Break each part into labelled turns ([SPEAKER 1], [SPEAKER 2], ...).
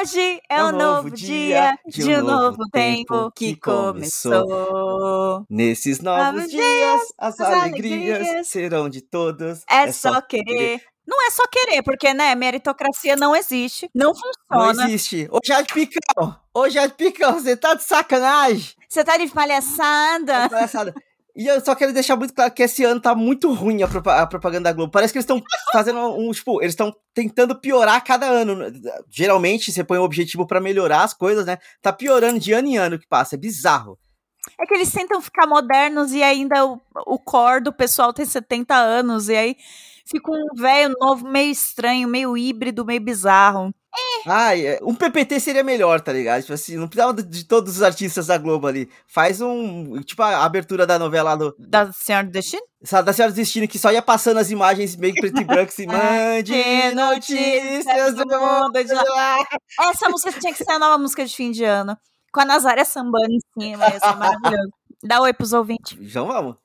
[SPEAKER 1] Hoje é um novo dia de um novo tempo que começou.
[SPEAKER 2] Nesses novos dias, as alegrias serão de todos.
[SPEAKER 1] É só querer. Não é só querer, porque, né, meritocracia não existe, não funciona.
[SPEAKER 2] Não existe. Ô, Jade Picão, ô, Jade Picão, você tá de sacanagem?
[SPEAKER 1] Você tá de palhaçada?
[SPEAKER 2] Tá palhaçada. E eu só quero deixar muito claro que esse ano tá muito ruim a, propa- a propaganda da Globo. Parece que eles estão fazendo um, tipo, eles estão tentando piorar cada ano. Geralmente você põe um objetivo pra melhorar as coisas, né? Tá piorando de ano em ano que passa, é bizarro.
[SPEAKER 1] É que eles tentam ficar modernos e ainda o, o core do pessoal tem 70 anos, e aí fica um velho novo meio estranho, meio híbrido, meio bizarro.
[SPEAKER 2] Ai, é, um PPT seria melhor, tá ligado? Tipo assim, não precisava de- todos os artistas da Globo ali. Faz um, tipo a abertura da novela do,
[SPEAKER 1] Da Senhora do Destino?
[SPEAKER 2] Da Senhora do Destino, que só ia passando as imagens meio preto e branco, assim, mande notícias do mundo de lá.
[SPEAKER 1] Essa música tinha que ser a nova música de fim de ano. Com a Nazaré sambando em cima, ia ser maravilhoso. Dá oi pros ouvintes.
[SPEAKER 2] Então vamos.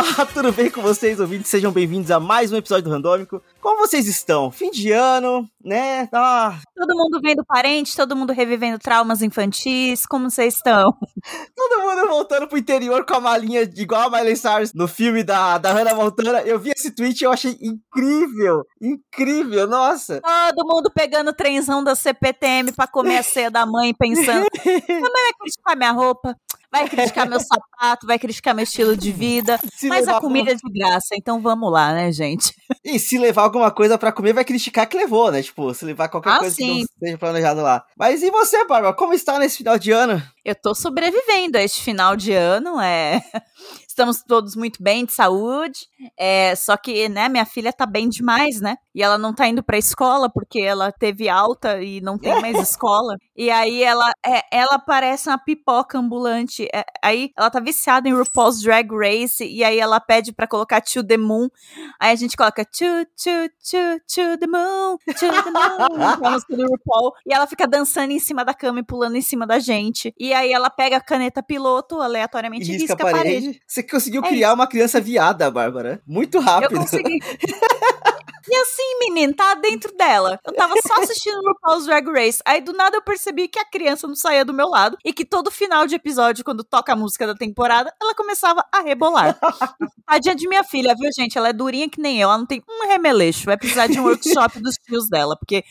[SPEAKER 2] Olá, tudo bem com vocês, ouvintes? Sejam bem-vindos a mais um episódio do Randômico. Como vocês estão? Fim de ano, né? Ah,
[SPEAKER 1] Todo mundo vendo parente, todo mundo revivendo traumas infantis. Como vocês estão?
[SPEAKER 2] Todo mundo voltando pro interior com a malinha de igual a Miley Cyrus no filme da, da Hannah Montana. Eu vi esse tweet e eu achei incrível. Incrível, nossa.
[SPEAKER 1] Todo mundo pegando o trenzão da CPTM pra comer a ceia da mãe, pensando: minha mãe vai criticar minha roupa, vai criticar meu sapato, vai criticar meu estilo de vida.
[SPEAKER 2] Se
[SPEAKER 1] Mas a comida é de graça, então vamos lá, né, gente?
[SPEAKER 2] E se levar alguma coisa pra comer, vai criticar que levou, né? Tipo, se levar qualquer
[SPEAKER 1] Ah,
[SPEAKER 2] coisa que
[SPEAKER 1] sim.
[SPEAKER 2] não esteja planejado lá. Mas e você, Bárbara? Como está nesse final de ano?
[SPEAKER 1] Eu tô sobrevivendo a este final de ano, é. Estamos todos muito bem de saúde. É, só que, né, minha filha tá bem demais, né? E ela não tá indo pra escola porque ela teve alta e não tem mais escola. E aí ela é, ela parece uma pipoca ambulante. É, aí ela tá viciada em RuPaul's Drag Race e aí ela pede pra colocar To the Moon. Aí a gente coloca To, to, to, to the moon, to the moon, a música do RuPaul. E ela fica dançando em cima da cama e pulando em cima da gente. E aí ela pega a caneta piloto aleatoriamente
[SPEAKER 2] E
[SPEAKER 1] e
[SPEAKER 2] risca
[SPEAKER 1] risca
[SPEAKER 2] a
[SPEAKER 1] parede.
[SPEAKER 2] parede. Você conseguiu
[SPEAKER 1] É
[SPEAKER 2] criar uma criança viada, Bárbara. Muito
[SPEAKER 1] Eu
[SPEAKER 2] rápido.
[SPEAKER 1] consegui. E assim, menino, tá dentro dela. Eu tava só assistindo RuPaul's Drag Race. Aí do nada eu percebi que a criança não saía do meu lado e que todo final de episódio, quando toca a música da temporada, ela começava a rebolar. Tadinha de minha filha, viu, gente? Ela é durinha que nem eu. Ela não tem um remeleixo. Vai precisar de um workshop dos tios dela, porque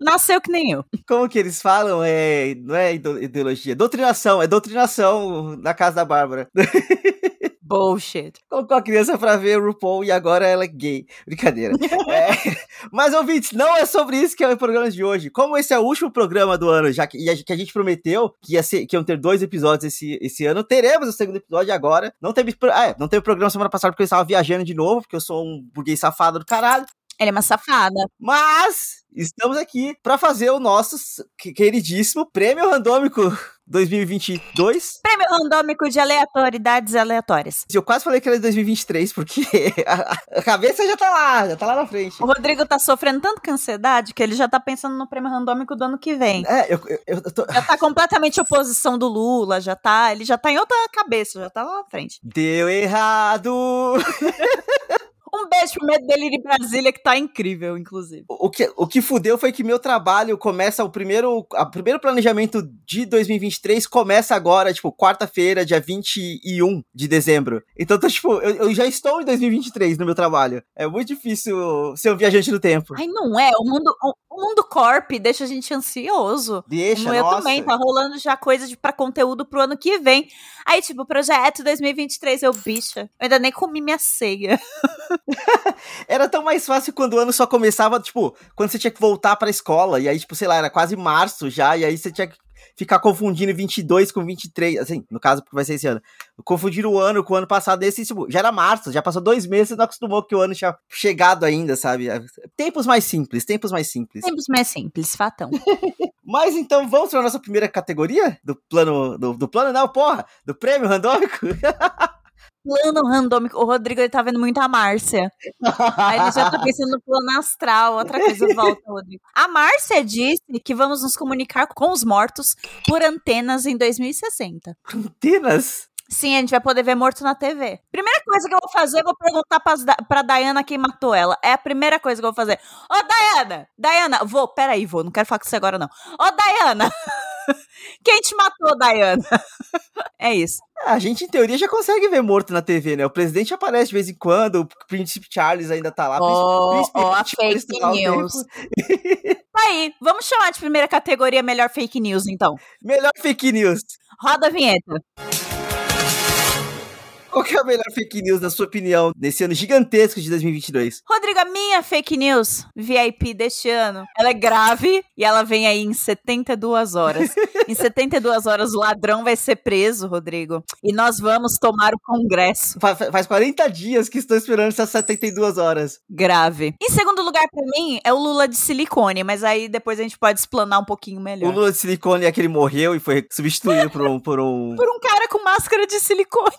[SPEAKER 1] nasceu que nem eu.
[SPEAKER 2] Como que eles falam? É, não é ideologia, doutrinação. É doutrinação na casa da Bárbara.
[SPEAKER 1] Bullshit.
[SPEAKER 2] Colocou a criança pra ver o RuPaul e agora ela é gay. Brincadeira. É, mas, ouvintes, não é sobre isso que é o programa de hoje. Como esse é o último programa do ano, já que, e a, que a gente prometeu que, ia ser, que iam ter dois episódios esse, esse ano, teremos o segundo episódio agora. Não teve, é, não teve programa semana passada porque eu estava viajando de novo, porque eu sou um burguês safado do caralho.
[SPEAKER 1] Ela é uma safada.
[SPEAKER 2] Mas estamos aqui pra fazer o nosso que- queridíssimo Prêmio Randômico 2022.
[SPEAKER 1] Prêmio randômico de aleatoriedades aleatórias.
[SPEAKER 2] Eu quase falei que era de 2023, porque a, a cabeça já tá lá, já tá lá na frente.
[SPEAKER 1] O Rodrigo tá sofrendo tanto com ansiedade que ele já tá pensando no prêmio randômico do ano que vem.
[SPEAKER 2] É, eu, eu, eu tô...
[SPEAKER 1] Já tá completamente oposição do Lula, já tá. Ele já tá em outra cabeça, já tá lá na frente.
[SPEAKER 2] Deu errado!
[SPEAKER 1] Um beijo pro medo dele de Brasília, que tá incrível, inclusive.
[SPEAKER 2] O que, o que fudeu foi que meu trabalho começa o primeiro. O primeiro planejamento de 2023 começa agora, tipo, quarta-feira, dia 21 de dezembro. Então, tô, tipo, eu, eu já estou em 2023 no meu trabalho. É muito difícil ser um viajante do tempo.
[SPEAKER 1] Ai, não é. O mundo, o, o mundo corp deixa a gente ansioso.
[SPEAKER 2] Deixa,
[SPEAKER 1] Como eu
[SPEAKER 2] nossa.
[SPEAKER 1] também, tá rolando já coisa de, pra conteúdo pro ano que vem. Aí, tipo, projeto 2023, eu, bicha, eu ainda nem comi minha ceia.
[SPEAKER 2] Era tão mais fácil quando o ano só começava, tipo, quando você tinha que voltar pra escola. E aí, tipo, sei lá, era quase março já. E aí você tinha que ficar confundindo 22 com 23. Assim, no caso, porque vai ser esse ano. Confundir o ano com o ano passado. Esse, tipo, já era março, já passou dois meses. Você não acostumou que o ano tinha chegado ainda, sabe? Tempos mais simples, tempos mais simples.
[SPEAKER 1] Tempos mais simples, fatão.
[SPEAKER 2] Mas então, vamos pra nossa primeira categoria do plano. Do, do plano, não, porra! Do prêmio randômico?
[SPEAKER 1] plano randômico. O Rodrigo ele tá vendo muito a Márcia. Aí ele já tá pensando no plano astral. Outra coisa, volta, Rodrigo. A Márcia disse que vamos nos comunicar com os mortos por antenas em 2060.
[SPEAKER 2] Antenas?
[SPEAKER 1] Sim, a gente vai poder ver morto na TV. Primeira coisa que eu vou fazer, eu vou perguntar pra, pra Dayana quem matou ela. É a primeira coisa que eu vou fazer. Ô, Dayana! Dayana, vou, peraí, vou, não quero falar com você agora, não. Ô, Dayana! Quem te matou, Dayana? é isso.
[SPEAKER 2] A gente, em teoria, já consegue ver morto na TV, né? O presidente aparece de vez em quando, o príncipe Charles ainda tá lá.
[SPEAKER 1] Oh, oh, a fake news. Aí, vamos chamar de primeira categoria melhor fake news, então.
[SPEAKER 2] Melhor fake news.
[SPEAKER 1] Roda a vinheta.
[SPEAKER 2] Qual que é a melhor fake news, na sua opinião, nesse ano gigantesco de 2022?
[SPEAKER 1] Rodrigo, a minha fake news VIP deste ano, ela é grave e ela vem aí em 72 horas. em 72 horas o ladrão vai ser preso, Rodrigo, e nós vamos tomar o congresso.
[SPEAKER 2] Faz, faz 40 dias que estou esperando essas 72 horas.
[SPEAKER 1] Grave. Em segundo lugar para mim é o Lula de silicone, mas aí depois a gente pode explanar um pouquinho melhor.
[SPEAKER 2] O Lula de silicone é que ele morreu e foi substituído por um... Por um,
[SPEAKER 1] por um cara com máscara de silicone.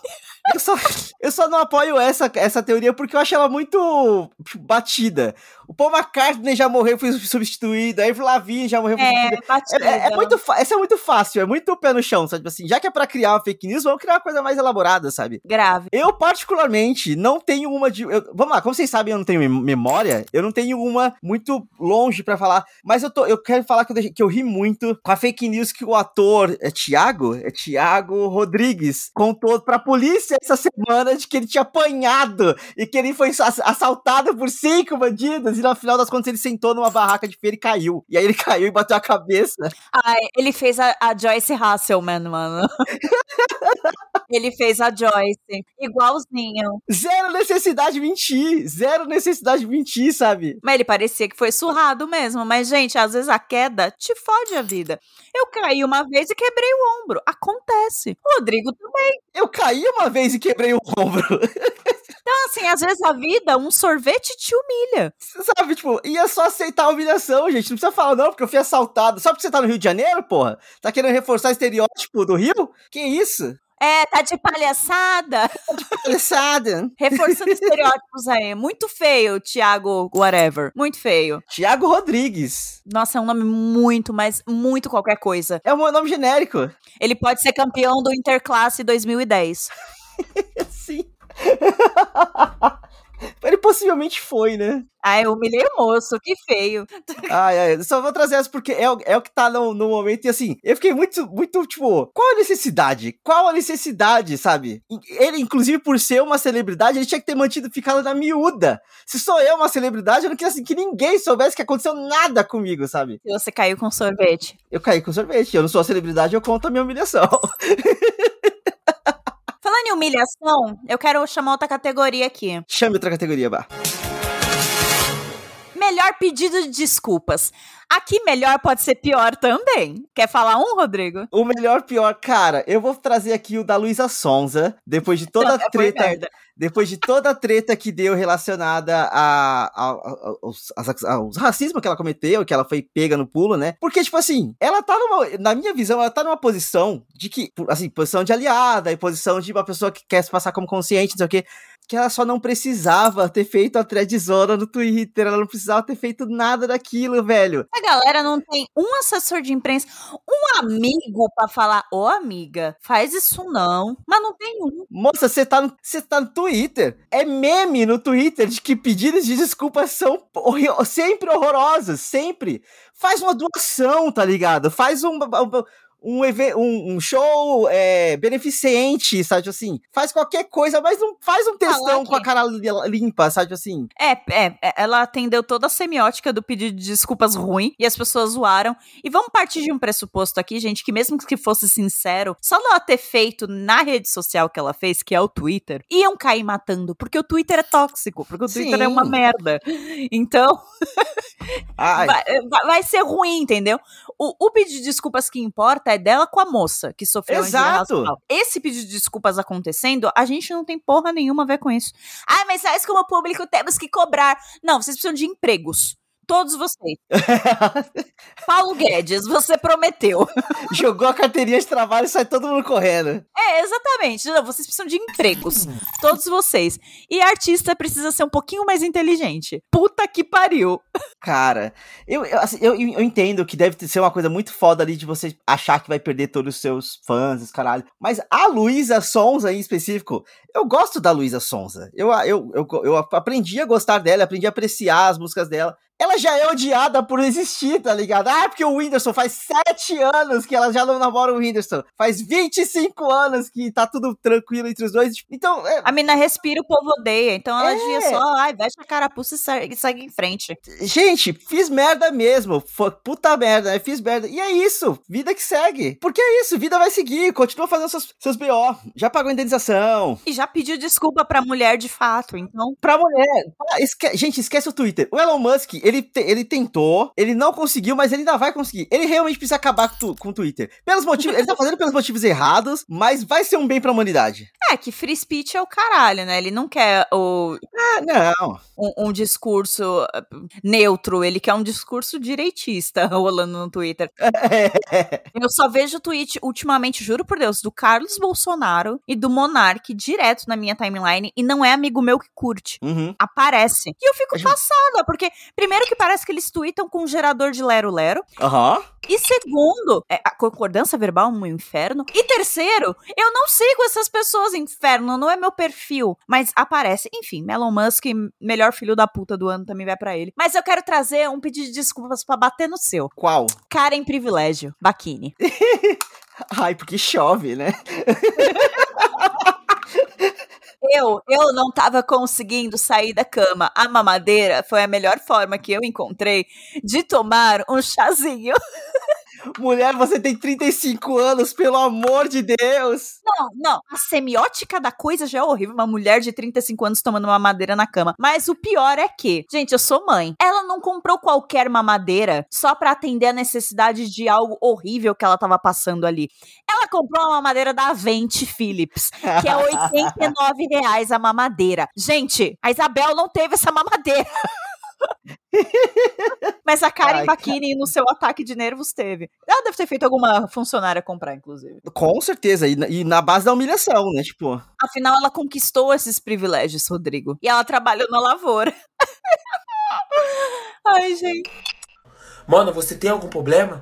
[SPEAKER 2] Eu só, eu só não apoio essa, essa teoria porque eu acho ela muito batida. O Paul McCartney já morreu, foi substituído. A Avril Lavigne já morreu, foi
[SPEAKER 1] é, substituído. É,
[SPEAKER 2] é, é, muito, essa é muito fácil, é muito pé no chão, sabe? Assim, já que é pra criar uma fake news, vamos criar uma coisa mais elaborada, sabe?
[SPEAKER 1] Grave.
[SPEAKER 2] Eu, particularmente, não tenho uma de... Eu, vamos lá, como vocês sabem, eu não tenho memória, eu não tenho uma muito longe para falar, mas eu, tô, eu quero falar que eu, que eu ri muito com a fake news que o ator, é Tiago? É Tiago Rodrigues, contou pra polícia essa semana de que ele tinha apanhado e que ele foi assaltado por cinco bandidos e no final das contas ele sentou numa barraca de feira e caiu. E aí ele caiu e bateu a cabeça.
[SPEAKER 1] Ai, ele fez a, a Joyce Hasselman, mano. ele fez a Joyce. Igualzinho.
[SPEAKER 2] Zero necessidade de mentir. Zero necessidade de mentir, sabe?
[SPEAKER 1] Mas ele parecia que foi surrado mesmo. Mas, gente, às vezes a queda te fode a vida. Eu caí uma vez e quebrei o ombro. Acontece. Rodrigo também.
[SPEAKER 2] Eu caí uma vez e quebrei o ombro.
[SPEAKER 1] Então, assim, às vezes a vida, um sorvete te humilha.
[SPEAKER 2] Sabe, tipo, e é só aceitar a humilhação, gente. Não precisa falar, não, porque eu fui assaltado. Só porque você tá no Rio de Janeiro, porra? Tá querendo reforçar o estereótipo do Rio? Que isso?
[SPEAKER 1] É, tá de palhaçada.
[SPEAKER 2] Tá de palhaçada.
[SPEAKER 1] Reforçando estereótipos aí. Muito feio, Thiago whatever. Muito feio.
[SPEAKER 2] Thiago Rodrigues.
[SPEAKER 1] Nossa, é um nome muito, mas muito qualquer coisa.
[SPEAKER 2] É um nome genérico.
[SPEAKER 1] Ele pode ser campeão do Interclasse 2010.
[SPEAKER 2] Sim. Ele possivelmente foi, né?
[SPEAKER 1] Ai, eu humilhei o moço, que feio.
[SPEAKER 2] Ai, ai, só vou trazer essa porque é, é o que tá no, no momento. E assim, eu fiquei muito, muito, tipo, qual a necessidade? Qual a necessidade, sabe? Ele, inclusive, por ser uma celebridade, ele tinha que ter mantido, ficado na miúda. Se sou eu uma celebridade, eu não queria assim, que ninguém soubesse que aconteceu nada comigo, sabe?
[SPEAKER 1] E você caiu com sorvete.
[SPEAKER 2] Eu caí com sorvete. Eu não sou a celebridade, eu conto a minha humilhação.
[SPEAKER 1] Falando em humilhação, eu quero chamar outra categoria aqui.
[SPEAKER 2] Chame outra categoria, Bar.
[SPEAKER 1] Melhor pedido de desculpas. Aqui melhor pode ser pior também. Quer falar um, Rodrigo?
[SPEAKER 2] O melhor pior, cara, eu vou trazer aqui o da Luísa Sonza, depois de toda a treta depois de toda a treta que deu relacionada a, a, a, aos, aos racismo que ela cometeu, que ela foi pega no pulo, né? Porque, tipo assim, ela tá numa, na minha visão, ela tá numa posição de que, assim, posição de aliada e posição de uma pessoa que quer se passar como consciente, não sei o quê que ela só não precisava ter feito a threadzona no Twitter, ela não precisava ter feito nada daquilo, velho.
[SPEAKER 1] A galera não tem um assessor de imprensa, um amigo para falar, ô oh, amiga, faz isso não, mas não tem um.
[SPEAKER 2] Moça, você tá, no, tá no Twitter, é meme no Twitter de que pedidos de desculpas são sempre horrorosos, sempre. Faz uma doação, tá ligado? Faz um, um, um, um show é, beneficente, sabe assim? Faz qualquer coisa, mas não faz um textão com a cara limpa, sabe assim?
[SPEAKER 1] É, é, é, ela atendeu toda a semiótica do pedido de desculpas ruim e as pessoas zoaram. E vamos partir de um pressuposto aqui, gente, que mesmo que fosse sincero, só ela ter feito na rede social que ela fez, que é o Twitter, iam cair matando, porque o Twitter é tóxico, porque o Twitter Sim. é uma merda. Então, vai, vai, ser ruim, entendeu? O, o pedido de desculpas que importa é dela com a moça que sofreu
[SPEAKER 2] Exato.
[SPEAKER 1] Esse pedido de desculpas acontecendo, a gente não tem porra nenhuma a ver com isso. Ah, mas nós como público temos que cobrar. Não, vocês precisam de empregos. Todos vocês. Paulo Guedes, você prometeu.
[SPEAKER 2] Jogou a carteirinha de trabalho e sai todo mundo correndo.
[SPEAKER 1] É, exatamente. Não, vocês precisam de empregos. Todos vocês. E artista precisa ser um pouquinho mais inteligente. Puta que pariu.
[SPEAKER 2] Cara, eu, eu, assim, eu, eu entendo que deve ser uma coisa muito foda ali de você achar que vai perder todos os seus fãs, caralho. Mas a Luísa Sonza em específico, eu gosto da Luísa Sonza. Eu, eu, eu, eu aprendi a gostar dela, aprendi a apreciar as músicas dela ela já é odiada por existir, tá ligado? Ah, porque o Whindersson faz sete anos que ela já não namora o Whindersson. Faz 25 anos que tá tudo tranquilo entre os dois. Então. É...
[SPEAKER 1] A mina respira, o povo odeia. Então ela é... devia só, ai, veste a carapuça e segue, segue em frente.
[SPEAKER 2] Gente, fiz merda mesmo. Puta merda, né? Fiz merda. E é isso. Vida que segue. Porque é isso, vida vai seguir. Continua fazendo seus, seus BO. Já pagou indenização.
[SPEAKER 1] E já pediu desculpa pra mulher de fato, então.
[SPEAKER 2] Pra mulher. Ah, esque... Gente, esquece o Twitter. O Elon Musk, ele, te, ele tentou, ele não conseguiu, mas ele ainda vai conseguir. Ele realmente precisa acabar com, tu, com o Twitter. Pelos motivos, ele tá fazendo pelos motivos errados, mas vai ser um bem pra humanidade.
[SPEAKER 1] É, que free speech é o caralho, né? Ele não quer o.
[SPEAKER 2] Ah, não.
[SPEAKER 1] Um, um discurso uh, neutro, ele quer um discurso direitista rolando no Twitter. Eu só vejo tweet ultimamente, juro por Deus, do Carlos Bolsonaro e do Monark direto na minha timeline e não é amigo meu que curte.
[SPEAKER 2] Uhum.
[SPEAKER 1] Aparece. E eu fico passada, porque primeiro que parece que eles tweetam com um gerador de lero-lero.
[SPEAKER 2] Aham. Uhum.
[SPEAKER 1] E segundo, é, a concordância verbal é um inferno. E terceiro, eu não sigo essas pessoas inferno, não é meu perfil. Mas aparece, enfim, Elon Musk, melhor filho da puta do ano, também vai para ele. Mas eu quero trazer um pedido de desculpas para bater no seu.
[SPEAKER 2] Qual?
[SPEAKER 1] Cara em privilégio, Baquini.
[SPEAKER 2] Ai, porque chove, né?
[SPEAKER 1] Eu, eu não tava conseguindo sair da cama. A mamadeira foi a melhor forma que eu encontrei de tomar um chazinho.
[SPEAKER 2] Mulher, você tem 35 anos, pelo amor de Deus!
[SPEAKER 1] Não, não. A semiótica da coisa já é horrível. Uma mulher de 35 anos tomando uma madeira na cama. Mas o pior é que, gente, eu sou mãe. Ela não comprou qualquer mamadeira só para atender a necessidade de algo horrível que ela tava passando ali. Ela comprou uma mamadeira da Avente Philips, que é 89 reais a mamadeira. Gente, a Isabel não teve essa mamadeira. Mas a Karen Bakini no seu ataque de nervos teve. Ela deve ter feito alguma funcionária comprar, inclusive.
[SPEAKER 2] Com certeza. E, e, na base da humilhação, né? Tipo.
[SPEAKER 1] Afinal, ela conquistou esses privilégios, Rodrigo. E ela trabalhou na lavoura. Ai, gente.
[SPEAKER 3] Mano, você tem algum problema?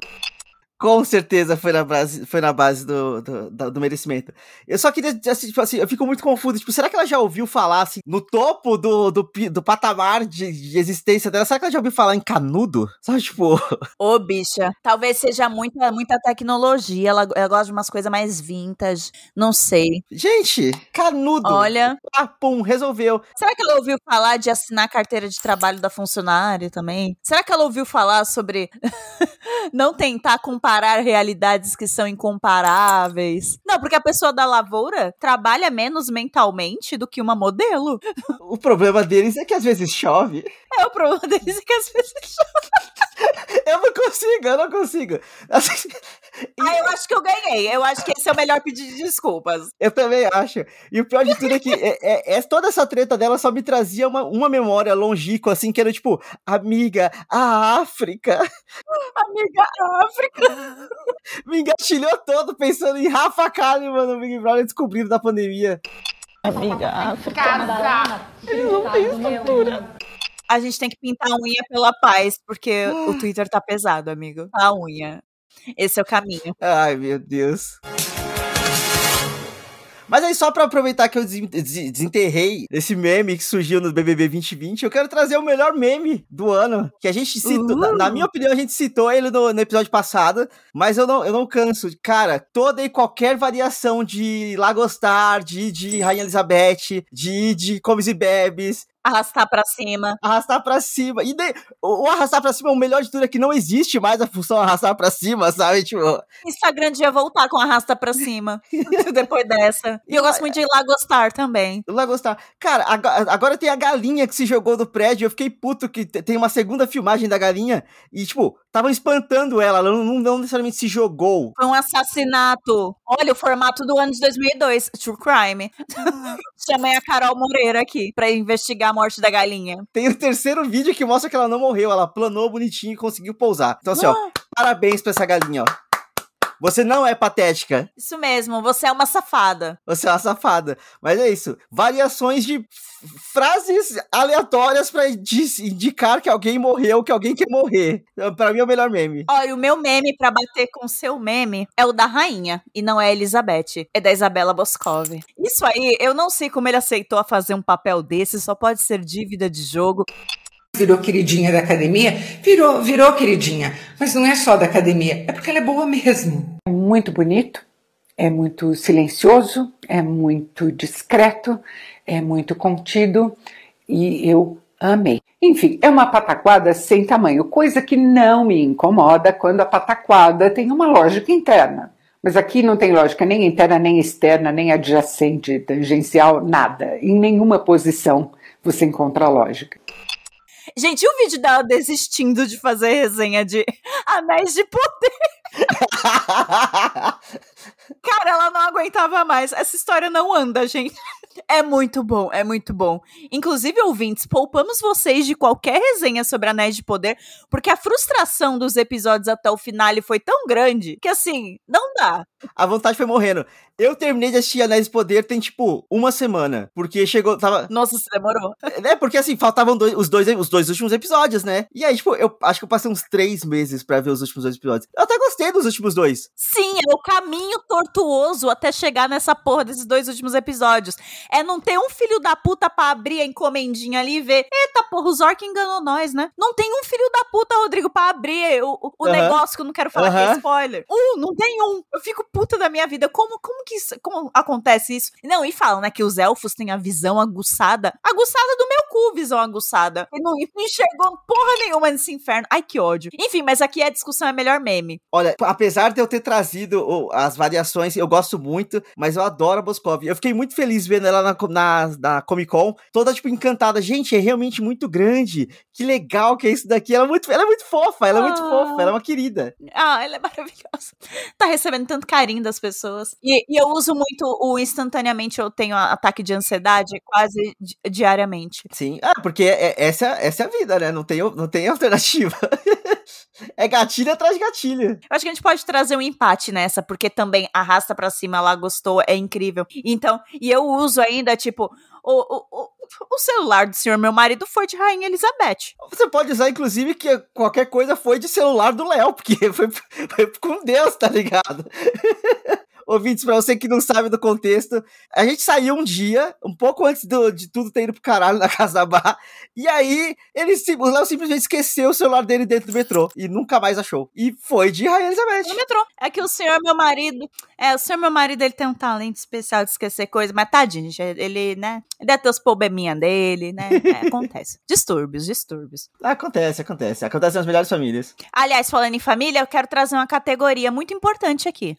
[SPEAKER 2] Com certeza foi na base, foi na base do, do, do, merecimento. Eu só queria, assim, tipo assim, eu fico muito confuso. Tipo, será que ela já ouviu falar, assim, no topo do, do, do patamar de, de existência dela? Será que ela já ouviu falar em canudo? Sabe, tipo.
[SPEAKER 1] Ô, bicha, talvez seja muita, muita tecnologia. Ela, ela gosta de umas coisas mais vintage. Não sei.
[SPEAKER 2] Gente, canudo.
[SPEAKER 1] Olha.
[SPEAKER 2] Ah, pum, resolveu.
[SPEAKER 1] Será que ela ouviu falar de assinar a carteira de trabalho da funcionária também? Será que ela ouviu falar sobre não tentar comparar? Comparar realidades que são incomparáveis. Não, porque a pessoa da lavoura trabalha menos mentalmente do que uma modelo.
[SPEAKER 2] O problema deles é que às vezes chove.
[SPEAKER 1] É, o problema deles é que às vezes chove.
[SPEAKER 2] Eu não consigo, eu não consigo. Assim,
[SPEAKER 1] ah, eu acho que eu ganhei. Eu acho que esse é o melhor pedido de desculpas.
[SPEAKER 2] Eu também acho. E o pior de tudo é que é, é, é, toda essa treta dela só me trazia uma, uma memória longínqua, assim, que era tipo, amiga, a África.
[SPEAKER 1] Amiga, a África.
[SPEAKER 2] me engatilhou todo pensando em Rafa Kalimann no Big Brother descobrindo da pandemia.
[SPEAKER 1] Amiga, a África. Casa. Eles não têm estrutura. A gente tem que pintar a unha pela paz, porque o Twitter tá pesado, amigo. A unha. Esse é o caminho.
[SPEAKER 2] Ai, meu Deus. Mas aí, só pra aproveitar que eu desenterrei esse meme que surgiu no BBB 2020, eu quero trazer o melhor meme do ano. Que a gente citou, na, na, minha opinião, a gente citou ele no, no, episódio passado, mas eu não, eu não canso. Cara, toda e qualquer variação de Lagostar, de, de Rainha Elizabeth, de, de Comes e Bebes,
[SPEAKER 1] Arrastar para cima.
[SPEAKER 2] Arrastar para cima. E de, o, arrastar para cima, o melhor de tudo é que não existe mais a função arrastar para cima, sabe? Tipo.
[SPEAKER 1] Instagram devia voltar com arrasta para cima. depois dessa. E eu gosto muito de ir lá gostar também.
[SPEAKER 2] Lá gostar. Cara, agora tem a galinha que se jogou do prédio. Eu fiquei puto que tem uma segunda filmagem da galinha. E, tipo, estavam espantando ela. Ela não, não necessariamente se jogou.
[SPEAKER 1] Foi um assassinato. Olha o formato do ano de 2002. True Crime. Chamei a Carol Moreira aqui pra investigar da morte da galinha.
[SPEAKER 2] Tem o terceiro vídeo que mostra que ela não morreu, ela planou bonitinho e conseguiu pousar. Então assim, ó, parabéns pra essa galinha, ó. Você não é patética.
[SPEAKER 1] Isso mesmo, você é uma safada.
[SPEAKER 2] Você é uma safada. Mas é isso. Variações de frases aleatórias para indicar que alguém morreu, que alguém quer morrer. Então, para mim é o melhor meme.
[SPEAKER 1] Olha, o meu meme para bater com o seu meme é o da rainha e não é a Elizabeth, é da Isabela Boscov. Isso aí, eu não sei como ele aceitou fazer um papel desse, só pode ser dívida de jogo
[SPEAKER 4] virou queridinha da academia, virou, virou queridinha. Mas não é só da academia, é porque ela é boa mesmo.
[SPEAKER 5] Muito bonito, é muito silencioso, é muito discreto, é muito contido e eu amei. Enfim, é uma pataquada sem tamanho, coisa que não me incomoda quando a pataquada tem uma lógica interna. Mas aqui não tem lógica nem interna, nem externa, nem adjacente, tangencial, nada. Em nenhuma posição você encontra lógica.
[SPEAKER 1] Gente, e o vídeo dela desistindo de fazer resenha de Anéis de Poder? Cara, ela não aguentava mais. Essa história não anda, gente. É muito bom, é muito bom. Inclusive, ouvintes, poupamos vocês de qualquer resenha sobre Anéis de Poder, porque a frustração dos episódios até o final foi tão grande que, assim, não dá.
[SPEAKER 2] A vontade foi morrendo. Eu terminei de assistir Anéis de Poder tem, tipo, uma semana. Porque chegou. Tava...
[SPEAKER 1] Nossa, você demorou.
[SPEAKER 2] É, porque assim, faltavam dois, os, dois, os dois últimos episódios, né? E aí, tipo, eu acho que eu passei uns três meses pra ver os últimos dois episódios. Eu até gostei dos últimos dois.
[SPEAKER 1] Sim, é o caminho tortuoso até chegar nessa porra desses dois últimos episódios. É não ter um filho da puta pra abrir a encomendinha ali e ver. Eita, porra, o Zork enganou nós, né? Não tem um filho da puta, Rodrigo, pra abrir o, o, o negócio que eu não quero falar que é spoiler. Um, não tem um. Eu fico puta da minha vida. Como, como que isso, como acontece isso? Não, e falam, né, que os elfos têm a visão aguçada. Aguçada do meu cu, visão aguçada. E não, enxergou porra nenhuma nesse inferno. Ai, que ódio. Enfim, mas aqui a discussão é melhor meme.
[SPEAKER 2] Olha, apesar de eu ter trazido as variações, eu gosto muito, mas eu adoro a Boscov. Eu fiquei muito feliz vendo ela na, na, na Comic Con, toda, tipo, encantada. Gente, é realmente muito grande. Que legal que é isso daqui. Ela é muito, ela é muito fofa, ela é muito fofa, ela é uma querida.
[SPEAKER 1] Ah, ela é maravilhosa. Tá recebendo tanto carinho das pessoas. E, e eu uso muito o instantaneamente, eu tenho ataque de ansiedade quase di diariamente.
[SPEAKER 2] Sim, ah, porque é, é, essa, essa é a vida, né? Não tem, não tem alternativa. é gatilho atrás de gatilho. Eu
[SPEAKER 1] acho que a gente pode trazer um empate nessa, porque também arrasta para cima, ela gostou, é incrível. Então, e eu uso ainda, tipo, o, o, o celular do senhor meu marido foi de Rainha Elizabeth.
[SPEAKER 2] Você pode usar, inclusive, que qualquer coisa foi de celular do Léo, porque foi, foi com Deus, tá ligado? ouvintes, pra você que não sabe do contexto, a gente saiu um dia, um pouco antes do, de tudo ter ido pro caralho na casa da Barra, e aí ele, o Léo simplesmente esqueceu o celular dele dentro do metrô e nunca mais achou. E foi de Rainha Elizabeth.
[SPEAKER 1] No metrô. É que o senhor, meu marido, é, o senhor, meu marido, ele tem um talento especial de esquecer coisas, mas tadinho, gente, ele, né, deve ter os probleminha dele, né, é, acontece. distúrbios, distúrbios.
[SPEAKER 2] Acontece, acontece. Acontece nas melhores famílias.
[SPEAKER 1] Aliás, falando em família, eu quero trazer uma categoria muito importante aqui.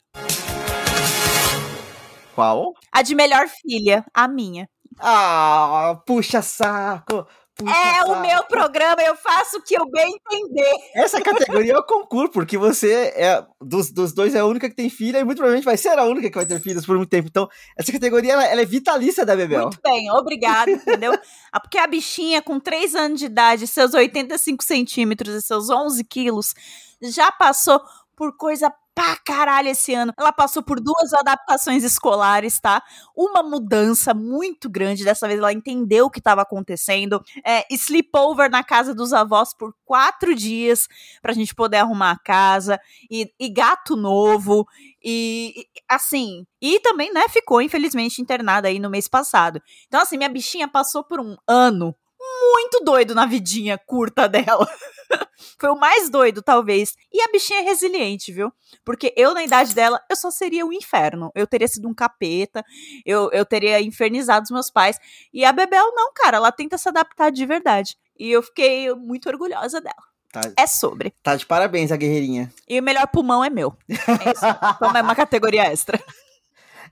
[SPEAKER 2] Qual?
[SPEAKER 1] A de melhor filha, a minha.
[SPEAKER 2] Ah, puxa saco. Puxa
[SPEAKER 1] é saco. o meu programa, eu faço o que eu bem entender.
[SPEAKER 2] Essa categoria é o concurso, porque você é dos, dos dois é a única que tem filha e muito provavelmente vai ser a única que vai ter filhos por muito tempo. Então, essa categoria ela, ela é vitalícia da Bebel.
[SPEAKER 1] Muito bem, obrigada, entendeu? Ah, porque a bichinha com 3 anos de idade, seus 85 centímetros e seus 11 quilos, já passou por coisa pra caralho esse ano. Ela passou por duas adaptações escolares, tá? Uma mudança muito grande. Dessa vez ela entendeu o que estava acontecendo. É, sleepover na casa dos avós por quatro dias pra gente poder arrumar a casa. E, e gato novo. E, e, assim. E também, né, ficou infelizmente internada aí no mês passado. Então, assim, minha bichinha passou por um ano muito doido na vidinha curta dela. Foi o mais doido, talvez. E a bichinha é resiliente, viu? Porque eu, na idade dela, eu só seria um inferno. Eu teria sido um capeta, eu, eu teria infernizado os meus pais. E a Bebel, não, cara, ela tenta se adaptar de verdade. E eu fiquei muito orgulhosa dela. Tá, é sobre.
[SPEAKER 2] Tá de parabéns, a guerreirinha.
[SPEAKER 1] E o melhor pulmão é meu. É isso. então é uma categoria extra.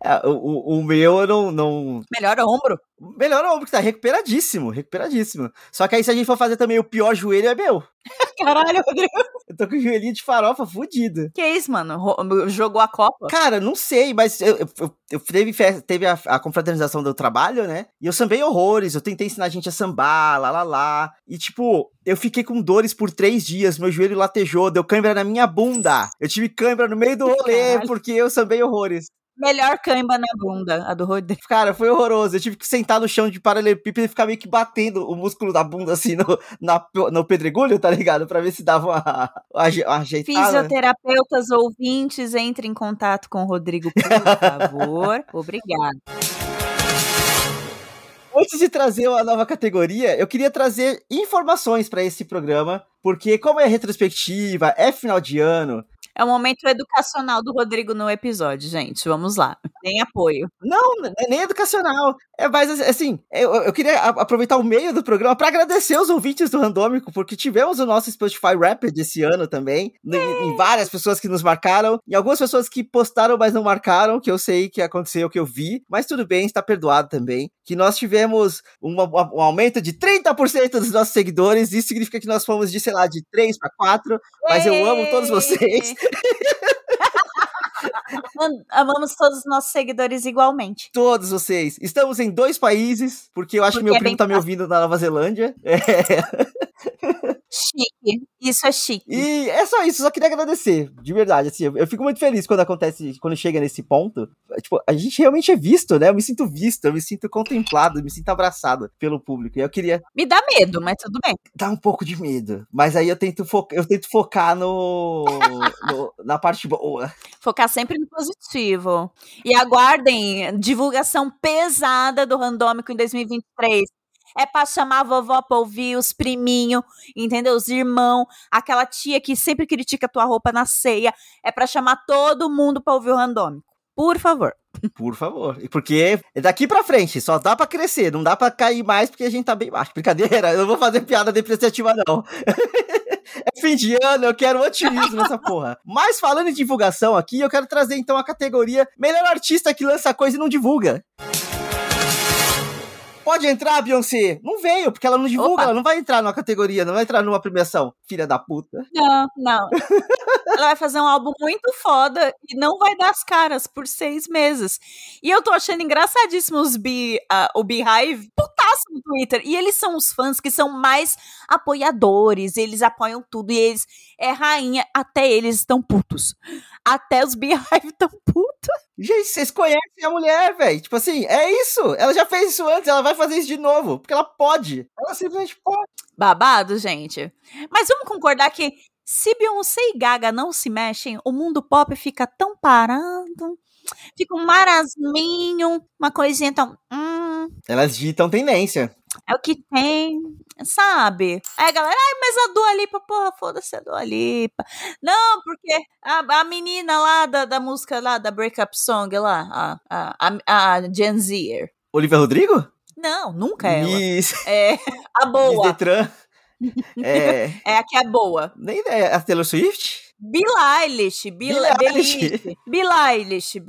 [SPEAKER 2] É, o, o, meu eu não, não.
[SPEAKER 1] Melhor ombro.
[SPEAKER 2] Melhor ombro, que tá recuperadíssimo, recuperadíssimo. Só que aí, se a gente for fazer também o pior joelho, é meu.
[SPEAKER 1] Caralho, Rodrigo.
[SPEAKER 2] Eu tô com o joelhinho de farofa fudido.
[SPEAKER 1] Que isso, mano? Jogou a Copa?
[SPEAKER 2] Cara, não sei, mas eu, eu, eu- eu teve, teve a, a confraternização do trabalho, né? E eu sambei horrores, eu tentei ensinar a gente a sambar, lá, lá, lá. E, tipo, eu fiquei com dores por três dias, meu joelho latejou, deu câimbra na minha bunda. Eu tive câimbra no meio do rolê,
[SPEAKER 1] Caralho.
[SPEAKER 2] porque eu sambei horrores.
[SPEAKER 1] Melhor cãibra na bunda, a do Rodrigo.
[SPEAKER 2] Cara, foi horroroso. Eu tive que sentar no chão de paralelepípedo e ficar meio que batendo o músculo da bunda, assim, no, na, no pedregulho, tá ligado? Pra ver se dava uma, uma, uma ajeitada.
[SPEAKER 1] Fisioterapeutas ouvintes, entre em contato com o Rodrigo, por favor. Obrigada.
[SPEAKER 2] Antes de trazer uma nova categoria, eu queria trazer informações pra esse programa, porque como é retrospectiva, é final de ano,
[SPEAKER 1] É o momento educacional do Rodrigo no episódio, gente. Vamos lá. Tem apoio.
[SPEAKER 2] não, é nem educacional, é mais assim, eu, eu queria aproveitar o meio do programa pra agradecer os ouvintes do Randômico, porque tivemos o nosso Spotify Rapid esse ano também, em, em várias pessoas que nos marcaram, e algumas pessoas que postaram, mas não marcaram, que eu sei que aconteceu, que eu vi, mas tudo bem, está perdoado também, que nós tivemos uma- uma- um aumento de 30% dos nossos seguidores, isso significa que nós fomos de, sei lá, de 3 para 4, mas eu amo todos vocês.
[SPEAKER 1] Am- Amamos todos os nossos seguidores igualmente.
[SPEAKER 2] Todos vocês. Estamos em dois países, porque eu acho que
[SPEAKER 1] Porque
[SPEAKER 2] meu
[SPEAKER 1] é
[SPEAKER 2] primo tá me ouvindo na Nova Zelândia. É.
[SPEAKER 1] Chique. Isso é chique.
[SPEAKER 2] E é só isso, só queria agradecer, de verdade, assim, eu, eu fico muito feliz quando acontece, quando chega nesse ponto, tipo, a gente realmente é visto, né, eu me sinto visto, eu me sinto contemplado, me sinto abraçado pelo público, e eu queria
[SPEAKER 1] Me dá medo, mas tudo bem.
[SPEAKER 2] dar um pouco de medo, mas aí eu tento, eu tento focar no, no- na parte boa.
[SPEAKER 1] Focar sempre no positivo. E aguardem divulgação pesada do Randômico em 2023. É pra chamar a vovó pra ouvir, os priminhos, entendeu? Os irmãos, aquela tia que sempre critica a tua roupa na ceia. É pra chamar todo mundo pra ouvir o Randômico. Por favor.
[SPEAKER 2] Por favor. Porque daqui pra frente, só dá pra crescer, não dá pra cair mais porque a gente tá bem baixo. Brincadeira, eu não vou fazer piada depreciativa, não. é fim de ano, eu quero otimismo nessa porra. Mas falando em divulgação aqui, eu quero trazer então a categoria Melhor Artista que lança coisa e não divulga. Pode entrar, Beyoncé? Não veio, porque ela não divulga,
[SPEAKER 1] Opa.
[SPEAKER 2] ela não vai entrar numa categoria, não vai entrar numa premiação. Filha da puta.
[SPEAKER 1] Não, não. Ela vai fazer um álbum muito foda e não vai dar as caras por seis meses. E eu tô achando engraçadíssimo os Be, ah, o Beehive putaço no Twitter. E eles são os fãs que são mais apoiadores, eles apoiam tudo. E eles é rainha, até eles estão putos. Até os Beehive estão putos.
[SPEAKER 2] Gente, vocês conhecem a mulher, velho. Tipo assim, é isso. Ela já fez isso antes, ela vai fazer isso de novo. Porque ela pode. Ela simplesmente pode.
[SPEAKER 1] Babado, gente. Mas vamos concordar que se Beyoncé e Gaga não se mexem, o mundo pop fica tão parado. Fica um marasminho, uma coisinha tão. Hum,
[SPEAKER 2] Elas ditam tendência.
[SPEAKER 1] É o que tem, sabe? Aí a galera, ai, mas a Dua Lipa, porra, foda-se a Dua Lipa. Não, porque a, a menina lá da, da música lá, da Breakup Song lá, a, a, a, a Gen Zer.
[SPEAKER 2] Olivia Rodrigo?
[SPEAKER 1] Não, nunca ela.
[SPEAKER 2] Miss,
[SPEAKER 1] É a
[SPEAKER 2] Miss
[SPEAKER 1] boa.
[SPEAKER 2] Detran. É,
[SPEAKER 1] É a que é boa.
[SPEAKER 2] nem ideia. A Taylor Swift?
[SPEAKER 1] Billie Eilish, Bill,
[SPEAKER 2] Billie Eilish.
[SPEAKER 1] Billie Eilish,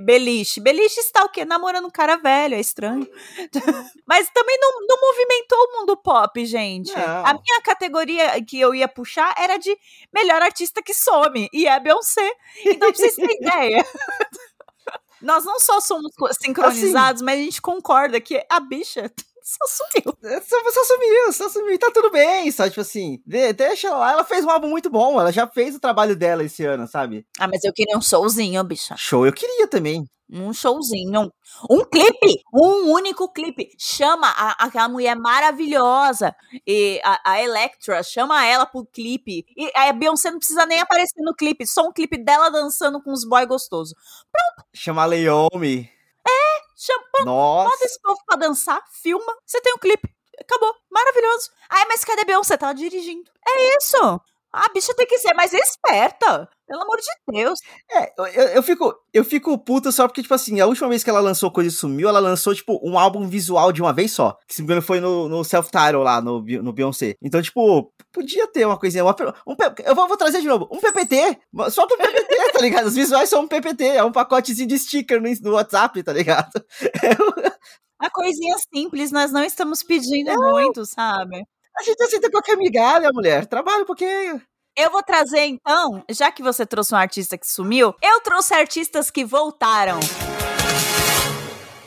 [SPEAKER 1] Beliche. Beliche está o quê? Namorando um cara velho, é estranho. Mas também não, não movimentou o mundo pop, gente.
[SPEAKER 2] Não.
[SPEAKER 1] A minha categoria que eu ia puxar era de melhor artista que some, e é Beyoncé. Então, pra vocês terem ideia. Nós não só somos co- sincronizados, mas a gente concorda que a bicha só sumiu.
[SPEAKER 2] É, Só, só sumiu, só sumiu. Tá tudo bem, só tipo assim. de- deixa ela lá. Ela fez um álbum muito bom. Ela já fez o trabalho dela esse ano, sabe?
[SPEAKER 1] Ah, mas eu queria um showzinho, bicha.
[SPEAKER 2] Show eu queria também.
[SPEAKER 1] Um showzinho. Um clipe. Um único clipe. Chama a, aquela mulher maravilhosa. E a, a Electra, chama ela pro clipe. E a Beyoncé não precisa nem aparecer no clipe. Só um clipe dela dançando com os boy gostosos.
[SPEAKER 2] Chamar Leomi.
[SPEAKER 1] Chama, bota
[SPEAKER 2] Nossa.
[SPEAKER 1] esse povo pra dançar, filma. Você tem um clipe. Acabou. Maravilhoso. Ai, mas cadê Beyoncé? Tava dirigindo. É isso. A bicha tem que ser mais esperta. Pelo amor de Deus.
[SPEAKER 2] É, eu, eu, fico, eu fico puto só porque, tipo assim, a última vez que ela lançou coisa e sumiu, ela lançou, tipo, um álbum visual de uma vez só. Que se me engano foi no, no self-title lá, no, no Beyoncé. Então, tipo, podia ter uma coisinha. Uma, um, eu vou, vou, trazer de novo. Um PPT. Só pro PPT, tá ligado? Os visuais são um PPT. É um pacotezinho de sticker no, no WhatsApp, tá ligado?
[SPEAKER 1] a coisinha simples, nós não estamos pedindo muito, sabe?
[SPEAKER 2] A gente aceita qualquer migalha, mulher. Trabalha um pouquinho.
[SPEAKER 1] Eu vou trazer então, já que você trouxe um artista que sumiu, eu trouxe artistas que voltaram.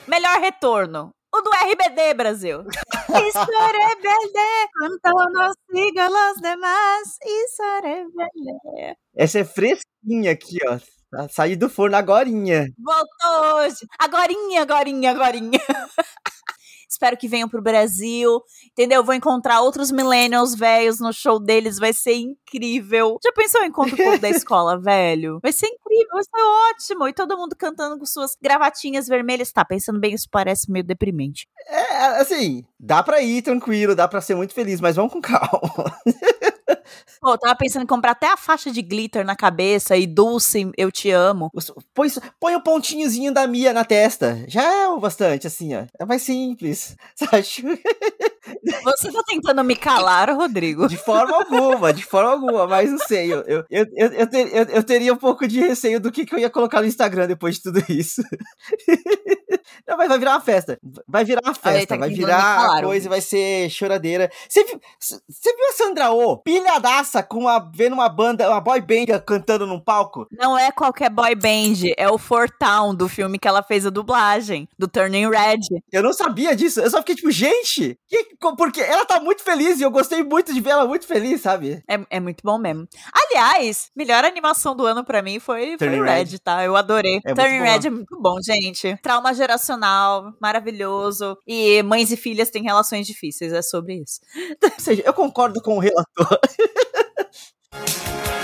[SPEAKER 1] Melhor retorno. O do RBD, Brasil. Isso RBD, quando não siga os demais. Isso RBD.
[SPEAKER 2] Essa é fresquinha aqui, ó. Tá Saí do forno agorinha.
[SPEAKER 1] Voltou hoje. Agorinha, agorinha, agorinha. Espero que venham pro Brasil, entendeu? Vou encontrar outros millennials velhos no show deles, vai ser incrível. Já pensou em encontro com da escola, velho? Vai ser incrível, vai ser ótimo. E todo mundo cantando com suas gravatinhas vermelhas. Tá, pensando bem, isso parece meio deprimente.
[SPEAKER 2] É, assim, dá pra ir tranquilo, dá pra ser muito feliz, mas vamos com calma.
[SPEAKER 1] Pô, tava pensando em comprar até a faixa de glitter na cabeça e Dulce, eu te amo.
[SPEAKER 2] Põe, põe o pontinhozinho da Mia na testa. Já é o bastante, assim, ó. É mais simples. Sabe?
[SPEAKER 1] Você tá tentando me calar, Rodrigo?
[SPEAKER 2] De forma alguma, de forma alguma, mas não sei. Eu, eu, eu, eu, ter, eu, eu teria um pouco de receio do que, que eu ia colocar no Instagram depois de tudo isso. Não, mas vai virar uma festa. Vai virar uma festa. Tá vai virar uma coisa, vai ser choradeira. Você viu, você viu a Sandra Oh, pilhadaça, com uma, vendo uma banda, uma boy band cantando num palco?
[SPEAKER 1] Não é qualquer boy band, é o Fortown do filme que ela fez a dublagem, do Turning Red.
[SPEAKER 2] Eu não sabia disso. Eu só fiquei tipo, gente, que, porque ela tá muito feliz e eu gostei muito de ver ela muito feliz, sabe?
[SPEAKER 1] É, é muito bom mesmo. Aliás, melhor animação do ano para mim foi, foi Red, Red, tá? Eu adorei. É Turning Red é muito bom, gente. Trauma geracional, maravilhoso. E mães e filhas têm relações difíceis, é sobre isso.
[SPEAKER 2] Ou seja, eu concordo com o relator.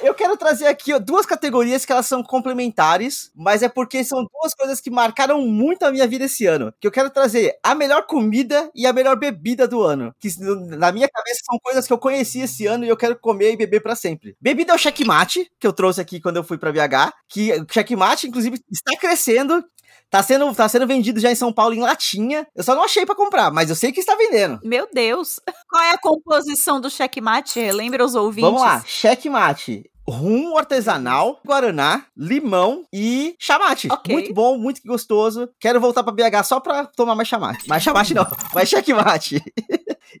[SPEAKER 2] eu quero trazer aqui duas categorias que elas são complementares, mas é porque são duas coisas que marcaram muito a minha vida esse ano. Que eu quero trazer a melhor comida e a melhor bebida do ano. Que na minha cabeça são coisas que eu conheci esse ano e eu quero comer e beber para sempre. Bebida é o checkmate, que eu trouxe aqui quando eu fui para BH, que checkmate inclusive está crescendo. Tá sendo, tá sendo vendido já em São Paulo em latinha. Eu só não achei para comprar, mas eu sei que está vendendo.
[SPEAKER 1] Meu Deus. Qual é a composição do checkmate? Lembra os ouvintes?
[SPEAKER 2] Vamos lá. Checkmate rum artesanal, guaraná, limão e chamate. Okay. Muito bom, muito gostoso. Quero voltar para BH só para tomar mais chamate. Mais chamate não, mais checkmate.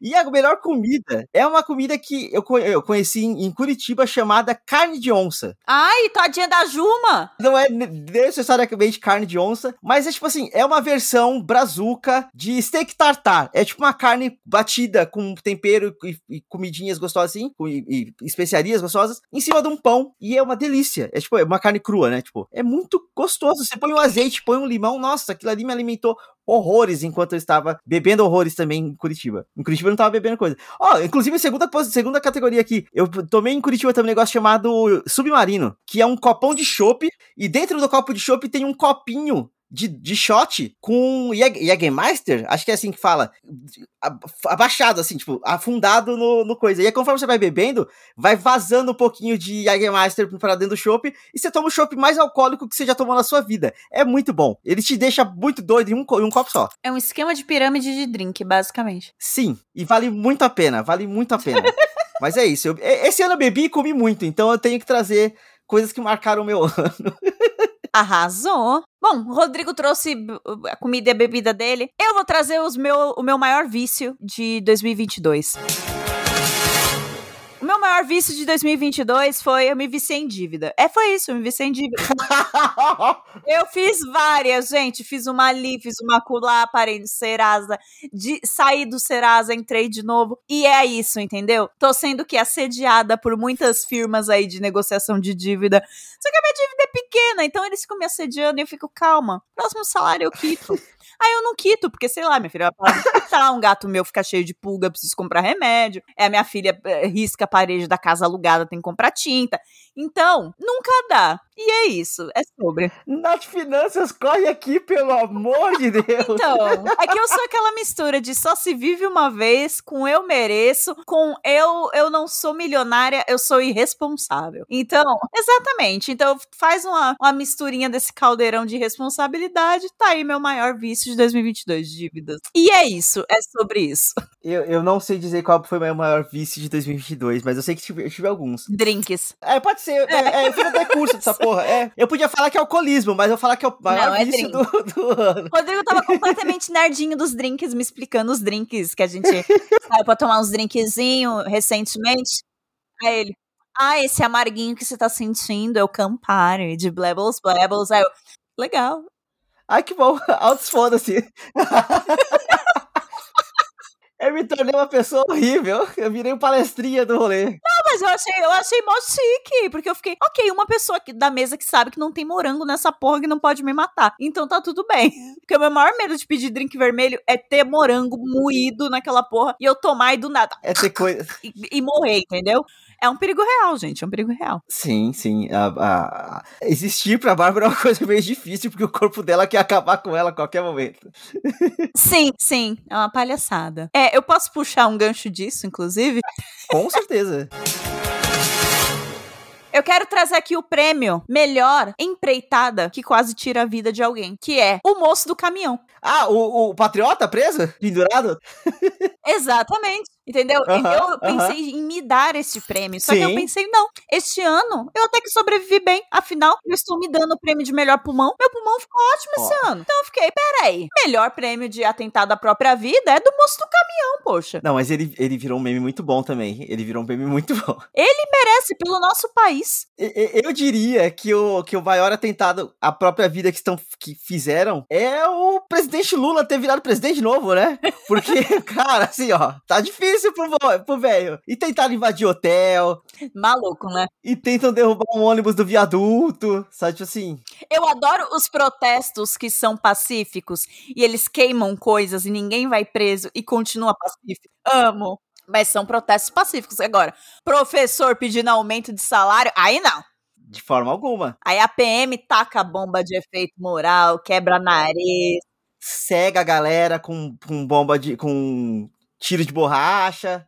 [SPEAKER 2] E a melhor comida é uma comida que eu, eu conheci em, Curitiba chamada carne de onça.
[SPEAKER 1] Ai, todinha da Juma!
[SPEAKER 2] Não é necessariamente carne de onça, mas é tipo assim, é uma versão brazuca de steak tartar. É tipo uma carne batida com tempero e, e comidinhas gostosas assim, e, e, especiarias gostosas, em cima de um pão. E é uma delícia. É tipo, é uma carne crua, né? Tipo, é muito gostoso. Você põe um azeite, põe um limão, nossa, aquilo ali me alimentou horrores enquanto eu estava bebendo horrores também em Curitiba. Em Curitiba eu não estava bebendo coisa. Ó, oh, inclusive, segunda, segunda categoria aqui, eu tomei em Curitiba também um negócio chamado Submarino, que é um copão de chopp, e dentro do copo de chopp tem um copinho de, de shot com Jägermeister, acho que é assim que fala, abaixado, assim, tipo, afundado no, no coisa. E aí, conforme você vai bebendo, vai vazando um pouquinho de Jägermeister para dentro do chopp, e você toma o chopp mais alcoólico que você já tomou na sua vida. É muito bom. Ele te deixa muito doido em um, em um copo só.
[SPEAKER 1] É um esquema de pirâmide de drink, basicamente.
[SPEAKER 2] Sim, e vale muito a pena, vale muito a pena. Mas é isso, eu, esse ano eu bebi e comi muito, então eu tenho que trazer coisas que marcaram o meu ano.
[SPEAKER 1] Arrasou. Bom, o Rodrigo trouxe a comida e a bebida dele. Eu vou trazer os meu, o meu maior vício de 2022. Maior vício de 2022 foi eu me viciei em dívida. É, foi isso, eu me viciei em dívida. eu fiz várias, gente. Fiz uma ali, fiz uma acolá, parei no Serasa, de, saí do Serasa, entrei de novo. E é isso, entendeu? Tô sendo que assediada por muitas firmas aí de negociação de dívida. Só que a minha dívida é pequena, então eles ficam me assediando e eu fico, calma, próximo salário eu quito. Aí eu não quito, porque sei lá, minha filha vai falar, um gato meu fica cheio de pulga, preciso comprar remédio. É, a minha filha é, risca a parede da casa alugada, tem que comprar tinta. Então, nunca dá. E é isso, é sobre.
[SPEAKER 2] Nath Finanças, corre aqui, pelo amor de Deus.
[SPEAKER 1] Então, é que eu sou aquela mistura de só se vive uma vez, com eu mereço, com eu eu não sou milionária, eu sou irresponsável. Então, exatamente. Então, faz uma, uma misturinha desse caldeirão de responsabilidade, tá aí meu maior vício de 2022, dívidas. E é isso, é sobre isso.
[SPEAKER 2] Eu, eu não sei dizer qual foi o meu maior vício de 2022, mas eu sei que tive, eu tive alguns.
[SPEAKER 1] Drinks.
[SPEAKER 2] É, pode ser. É, é, eu fiz até curso dessa porra. É. Eu podia falar que é alcoolismo, mas eu falar que é o maior
[SPEAKER 1] Não, é
[SPEAKER 2] vício do, do ano.
[SPEAKER 1] Rodrigo tava completamente nerdinho dos drinks, me explicando os drinks que a gente saiu pra tomar uns drinkzinhos recentemente. Aí ele, ah, esse amarguinho que você tá sentindo é o Campari, de Blebbles Blebbles. Aí eu, legal.
[SPEAKER 2] Ai, que bom. Altos foda-se. Eu me tornei uma pessoa horrível. Eu virei um palestrinha do rolê.
[SPEAKER 1] Não, mas eu achei, eu achei mó chique, porque eu fiquei, ok, uma pessoa aqui da mesa que sabe que não tem morango nessa porra que não pode me matar. Então tá tudo bem. Porque o meu maior medo de pedir drink vermelho é ter morango moído naquela porra e eu tomar e do nada
[SPEAKER 2] É ter coisa.
[SPEAKER 1] e, e morrer, entendeu? É um perigo real, gente, é um perigo real.
[SPEAKER 2] Sim, sim. A, a- a- Existir pra Bárbara é uma coisa meio difícil, porque o corpo dela quer acabar com ela a qualquer momento.
[SPEAKER 1] Sim, sim, é uma palhaçada. É, eu posso puxar um gancho disso, inclusive?
[SPEAKER 2] Com certeza.
[SPEAKER 1] Eu quero trazer aqui o prêmio Melhor Empreitada que quase tira a vida de alguém, que é o moço do caminhão.
[SPEAKER 2] Ah, o, o patriota preso? Pendurado?
[SPEAKER 1] Exatamente. Entendeu?
[SPEAKER 2] Aham,
[SPEAKER 1] eu pensei em me dar esse prêmio. Só que eu
[SPEAKER 2] Sim.
[SPEAKER 1] pensei, não, este ano eu até que sobrevivi bem. Afinal, eu estou me dando o prêmio de melhor pulmão. Meu pulmão ficou ótimo esse ano. Então eu fiquei, peraí. Melhor prêmio de atentado à própria vida é do moço do caminhão, poxa.
[SPEAKER 2] Não, mas ele, ele virou um meme muito bom também. Ele virou um meme muito bom.
[SPEAKER 1] Merece pelo nosso país.
[SPEAKER 2] E- e- Eu diria que o, que o maior atentado à própria vida que, estão, que fizeram é o presidente Lula ter virado presidente novo, né? Porque, cara, assim, ó, tá difícil vo- pro velho. E tentaram invadir hotel,
[SPEAKER 1] Maluco, né?
[SPEAKER 2] e tentam derrubar um ônibus do viaduto, sabe? Tipo assim.
[SPEAKER 1] Eu adoro os protestos que são pacíficos e eles queimam coisas e ninguém vai preso e continua pacífico. Amo. Mas são protestos pacíficos. Agora, professor pedindo aumento de salário, aí não.
[SPEAKER 2] De forma alguma.
[SPEAKER 1] Aí a PM taca a bomba de efeito moral, quebra nariz.
[SPEAKER 2] Cega a galera com, com bomba de. com tiro de borracha.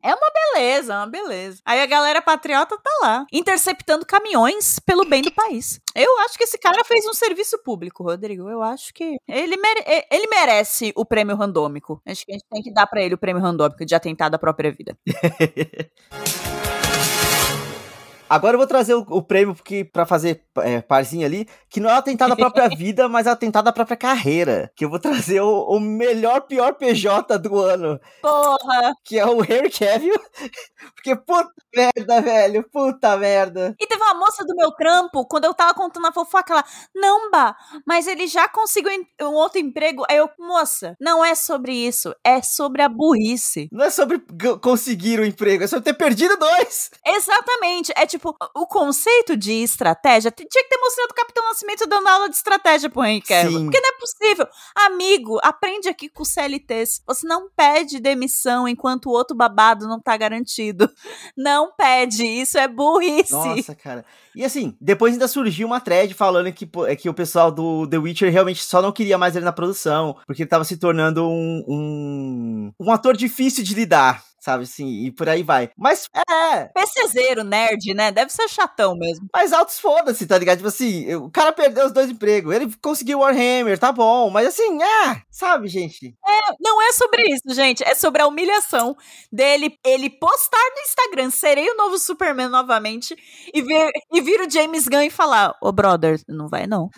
[SPEAKER 1] Beleza, uma beleza. Aí a galera patriota tá lá, interceptando caminhões pelo bem do país. Eu acho que esse cara fez um serviço público, Rodrigo. Eu acho que ele, mere- ele merece o prêmio randômico. Acho que a gente tem que dar pra ele o prêmio randômico de atentado à própria vida.
[SPEAKER 2] Agora eu vou trazer o, o prêmio porque, pra fazer é, parzinho ali, que não é atentado à própria vida, mas é atentado à própria carreira. Que eu vou trazer o, o melhor, pior PJ do ano,
[SPEAKER 1] Porra!
[SPEAKER 2] que é o Henry Cavill. Porque puta merda, velho, puta merda.
[SPEAKER 1] E teve uma moça do meu trampo, quando eu tava contando a fofoca, ela, não, Bah, mas ele já conseguiu um outro emprego. Aí eu, moça, não é sobre isso, é sobre a burrice.
[SPEAKER 2] Não é sobre conseguir o emprego, é sobre ter perdido dois.
[SPEAKER 1] Exatamente. É tipo, o conceito de estratégia tinha que ter mostrado o Capitão Nascimento dando aula de estratégia pro Henry Cavill. Porque não é possível. Amigo, aprende aqui com o CLTs. Você não pede demissão enquanto o outro babado não tá garantido. Não pede. Isso é burrice.
[SPEAKER 2] Nossa, cara. E assim, depois ainda surgiu uma thread falando que, é que o pessoal do The Witcher realmente só não queria mais ele na produção, porque ele tava se tornando um, um, um ator difícil de lidar, sabe assim, e por aí vai. Mas, é,
[SPEAKER 1] PCzeiro, nerd, né? Deve ser chatão mesmo.
[SPEAKER 2] mas altos foda-se, tá ligado? Tipo assim, o cara perdeu os dois empregos, ele conseguiu o Warhammer, tá bom, mas assim, ah, sabe, gente?
[SPEAKER 1] Não é sobre isso, gente. É sobre a humilhação dele ele postar no Instagram, serei o novo Superman novamente, e vir, e vir o James Gunn e falar: Ô, brother, não vai não.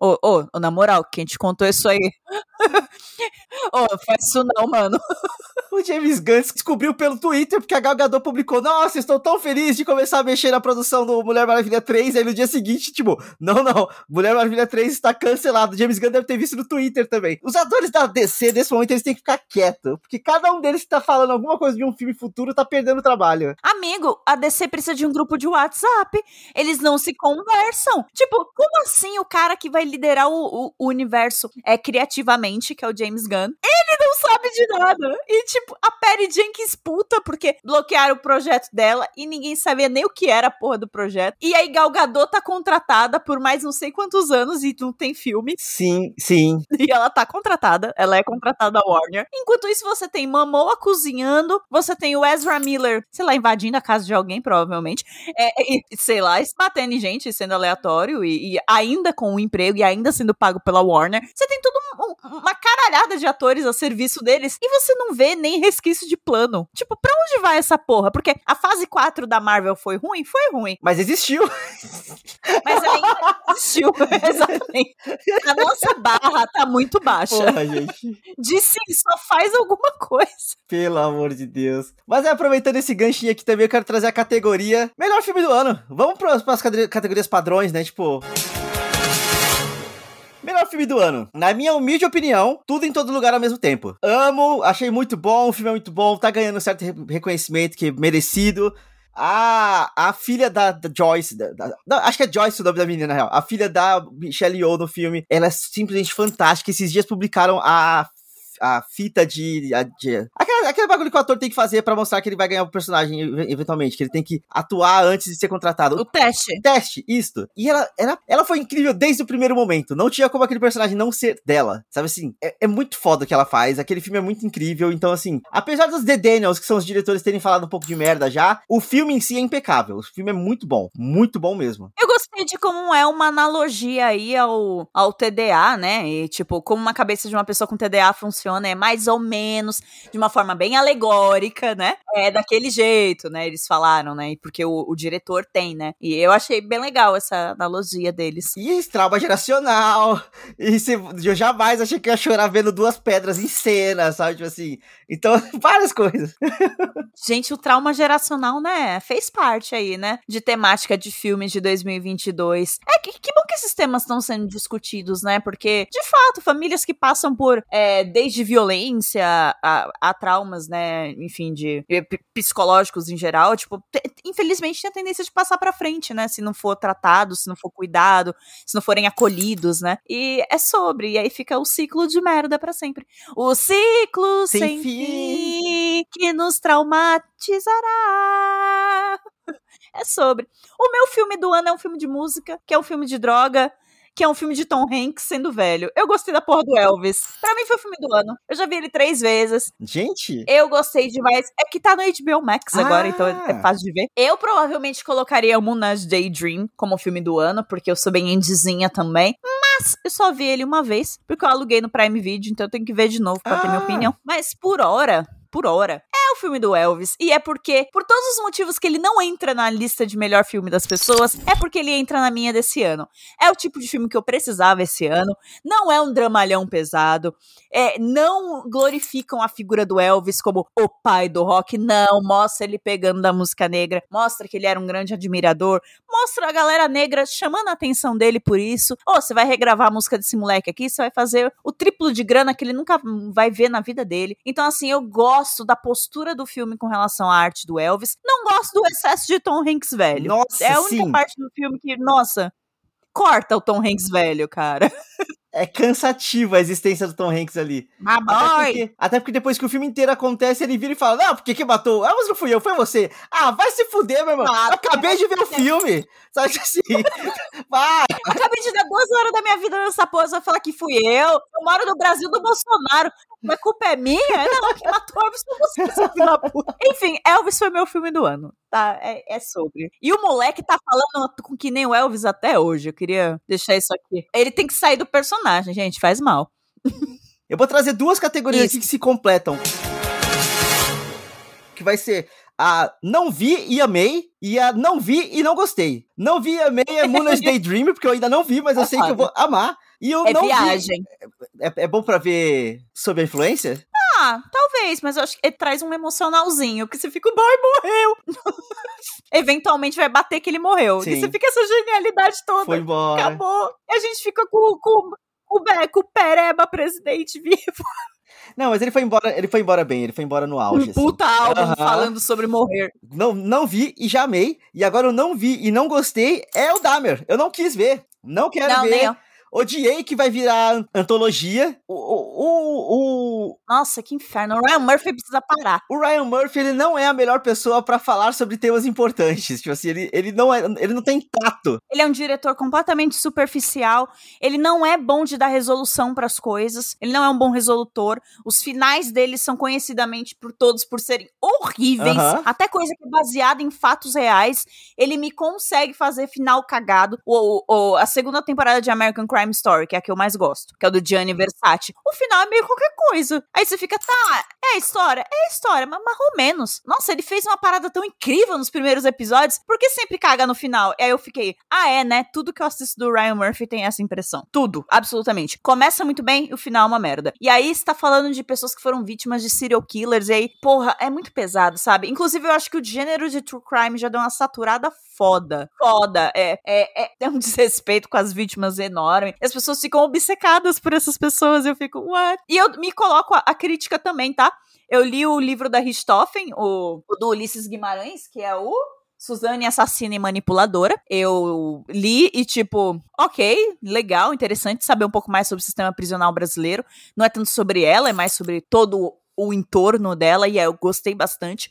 [SPEAKER 1] Ô, ô, ô, na moral, quem te contou isso aí? Ô, faz isso não, mano.
[SPEAKER 2] O James Gunn descobriu pelo Twitter, porque a Gal Gadot publicou, nossa, estou tão feliz de começar a mexer na produção do Mulher Maravilha 3, aí no dia seguinte, tipo, não, não, Mulher Maravilha 3 está cancelado, James Gunn deve ter visto no Twitter também. Os atores da DC, nesse momento, eles têm que ficar quietos, porque cada um deles que tá falando alguma coisa de um filme futuro tá perdendo trabalho.
[SPEAKER 1] Amigo, a DC precisa de um grupo de WhatsApp. Eles não se conversam. Tipo, como assim o cara que vai liderar o, o- universo é criativamente, que é o James Gunn, ele não sabe de nada. E, tipo, a Perry Jenkins puta, porque bloquearam o projeto dela e ninguém sabia nem o que era a porra do projeto. E aí Gal Gadot tá contratada por mais não sei quantos anos e não tem filme.
[SPEAKER 2] Sim, sim.
[SPEAKER 1] E ela tá contratada, ela é contratada da Warner. Enquanto isso, você tem Momoa cozinhando, você tem o Ezra Miller, sei lá, invadindo a casa de alguém, provavelmente. É, e, sei lá, batendo em gente, sendo aleatório, e, e ainda com o um emprego, e ainda sendo pago pela Warner. Você tem tudo um, uma caralhada de atores a serviço deles, e você não vê nem resquício de plano. Tipo, pra onde vai essa porra? Porque a fase 4 da Marvel foi ruim? Foi ruim.
[SPEAKER 2] Mas existiu.
[SPEAKER 1] Mas ainda existiu, exatamente. A nossa barra tá muito baixa.
[SPEAKER 2] Porra, gente.
[SPEAKER 1] De sim, só faz alguma coisa.
[SPEAKER 2] Pelo amor de Deus. Mas é, aproveitando esse ganchinho aqui também, eu quero trazer a categoria Melhor Filme do Ano. Vamos para as categorias padrões, né? Tipo. Melhor filme do ano. Na minha humilde opinião, tudo em todo lugar ao mesmo tempo. Amo, achei muito bom, o filme é muito bom, tá ganhando certo reconhecimento que é merecido. A, a filha da, da Joyce, da, da, acho que é Joyce o nome da menina, na real. A filha da Michelle Yeoh no filme, ela é simplesmente fantástica. Esses dias publicaram a a fita de. A, de aquele, aquele bagulho que o ator tem que fazer para mostrar que ele vai ganhar o personagem eventualmente, que ele tem que atuar antes de ser contratado.
[SPEAKER 1] O teste.
[SPEAKER 2] Teste, isto. E ela, ela, ela foi incrível desde o primeiro momento. Não tinha como aquele personagem não ser dela. Sabe assim? É, é muito foda o que ela faz. Aquele filme é muito incrível. Então, assim, apesar dos The Daniels, que são os diretores, terem falado um pouco de merda já, o filme em si é impecável. O filme é muito bom. Muito bom mesmo.
[SPEAKER 1] Eu gostei de como é uma analogia aí ao, ao TDA, né? E, tipo, como uma cabeça de uma pessoa com TDA funciona funciona, é mais ou menos de uma forma bem alegórica, né? É daquele jeito, né? Eles falaram, né? Porque o, o diretor tem, né? E eu achei bem legal essa analogia deles.
[SPEAKER 2] E trauma geracional. E se, eu jamais achei que ia chorar vendo duas pedras em cena, sabe? Tipo assim. Então, várias coisas.
[SPEAKER 1] Gente, o trauma geracional, né? Fez parte aí, né? De temática de filmes de 2022. É, que, que bom que esses temas estão sendo discutidos, né? Porque, de fato, famílias que passam por é, desde violência a, a, traumas, né, enfim, de psicológicos em geral, tipo, infelizmente tem a tendência de passar para frente, né, se não for tratado, se não for cuidado, se não forem acolhidos, né? E é sobre, e aí fica o ciclo de merda para sempre. O ciclo sem, sem fim. fim que nos traumatizará. É sobre. O meu filme do ano é um filme de música, que é um filme de droga, que é um filme de Tom Hanks sendo velho. Eu gostei da porra do Elvis. Pra mim foi o filme do ano. Eu já vi ele três vezes.
[SPEAKER 2] Gente!
[SPEAKER 1] Eu gostei demais. É que tá no HBO Max ah. agora, então é, é fácil de ver. Eu provavelmente colocaria o Moonage Daydream como filme do ano, porque eu sou bem indizinha também. Mas eu só vi ele uma vez, porque eu aluguei no Prime Video, então eu tenho que ver de novo pra ah. ter minha ah. opinião. Mas por hora, por hora. É o filme do Elvis. E é porque, por todos os motivos que ele não entra na lista de melhor filme das pessoas, é porque ele entra na minha desse ano. É o tipo de filme que eu precisava esse ano. Não é um dramalhão pesado. É, não glorificam a figura do Elvis como o pai do rock. Não. Mostra ele pegando da música negra. Mostra que ele era um grande admirador. Mostra a galera negra chamando a atenção dele por isso. Ou oh, você vai regravar a música desse moleque aqui, você vai fazer o triplo de grana que ele nunca vai ver na vida dele. Então, assim, eu gosto da postura do filme com relação à arte do Elvis. Não gosto do excesso de Tom Hanks velho.
[SPEAKER 2] Nossa,
[SPEAKER 1] é a única
[SPEAKER 2] sim.
[SPEAKER 1] parte do filme que, nossa, corta o Tom Hanks velho, cara.
[SPEAKER 2] é cansativa a existência do Tom Hanks ali. Até porque, até porque, depois que o filme inteiro acontece, ele vira e fala: Não, por que matou? Ah, mas não fui eu, foi você. Ah, vai se fuder, meu irmão. Ah, eu acabei de ver o filme. Sabe assim? vai.
[SPEAKER 1] Acabei de dar duas horas da minha vida nessa porra, vai falar que fui eu. Eu moro no Brasil do Bolsonaro. Mas a culpa é minha? Não, que matou Elvis foi você, seu filho da puta. Enfim, Elvis foi meu filme do ano. Tá, é, é sobre. E o moleque tá falando com que nem o Elvis até hoje. Eu queria deixar isso aqui. Ele tem que sair do personagem, gente. Faz mal.
[SPEAKER 2] Eu vou trazer duas categorias aqui que se completam. Que vai ser a não vi e amei e a não vi e não gostei. Não vi e amei é Moonage Daydream, porque eu ainda não vi, mas eu sei que eu vou amar. E eu
[SPEAKER 1] é
[SPEAKER 2] não
[SPEAKER 1] viagem.
[SPEAKER 2] Vi. É, é bom para ver sob a influência?
[SPEAKER 1] Ah, talvez, mas eu acho que traz um emocionalzinho, que você fica, o boy morreu. Eventualmente vai bater que ele morreu. Sim. E você fica essa genialidade toda.
[SPEAKER 2] Foi embora.
[SPEAKER 1] Acabou. E a gente fica com, com, com, com o Pereba presidente vivo.
[SPEAKER 2] Não, mas ele foi embora, ele foi embora bem, ele foi embora no auge. Um
[SPEAKER 1] assim. puta assim. álbum uhum. falando sobre morrer.
[SPEAKER 2] Não, não vi e já amei. E agora eu não vi e não gostei é o Dahmer. Eu não quis ver. Não quero não, ver. odiei que vai virar antologia. O, o, o,
[SPEAKER 1] Nossa, que inferno. O Ryan Murphy precisa parar.
[SPEAKER 2] o Ryan Murphy, ele não é a melhor pessoa pra falar sobre temas importantes. Tipo assim, ele, ele, não, é, ele não tem tato.
[SPEAKER 1] Ele é um diretor completamente superficial. Ele não é bom de dar resolução pras coisas. Ele não é um bom resolutor. Os finais dele são conhecidamente por todos por serem horríveis.
[SPEAKER 2] Aham.
[SPEAKER 1] Até coisa que é baseada em fatos reais. Ele me consegue fazer final cagado. O, o- a segunda temporada de American Crime Story, que é a que eu mais gosto, que é o do Gianni Versace. O final é meio qualquer coisa. Aí você fica, tá, é a história? É a história, mas mais ou menos. Nossa, ele fez uma parada tão incrível nos primeiros episódios, por que sempre caga no final? E aí eu fiquei, ah, é, né? Tudo que eu assisto do Ryan Murphy tem essa impressão. Tudo, absolutamente. Começa muito bem e o final é uma merda. E aí você tá falando de pessoas que foram vítimas de serial killers, e aí, porra, é muito pesado, sabe? Inclusive, eu acho que o gênero de true crime já deu uma saturada foda. Foda. É, é, é, é um desrespeito com as vítimas enorme. As pessoas ficam obcecadas por essas pessoas. Eu fico, what? E eu me coloco a, a crítica também, tá? Eu li o livro da Richthofen, o, o do Ulisses Guimarães, que é o Suzane Assassina e Manipuladora. Eu li e, tipo, ok, legal, interessante saber um pouco mais sobre o sistema prisional brasileiro. Não é tanto sobre ela, é mais sobre todo o entorno dela, e aí eu gostei bastante.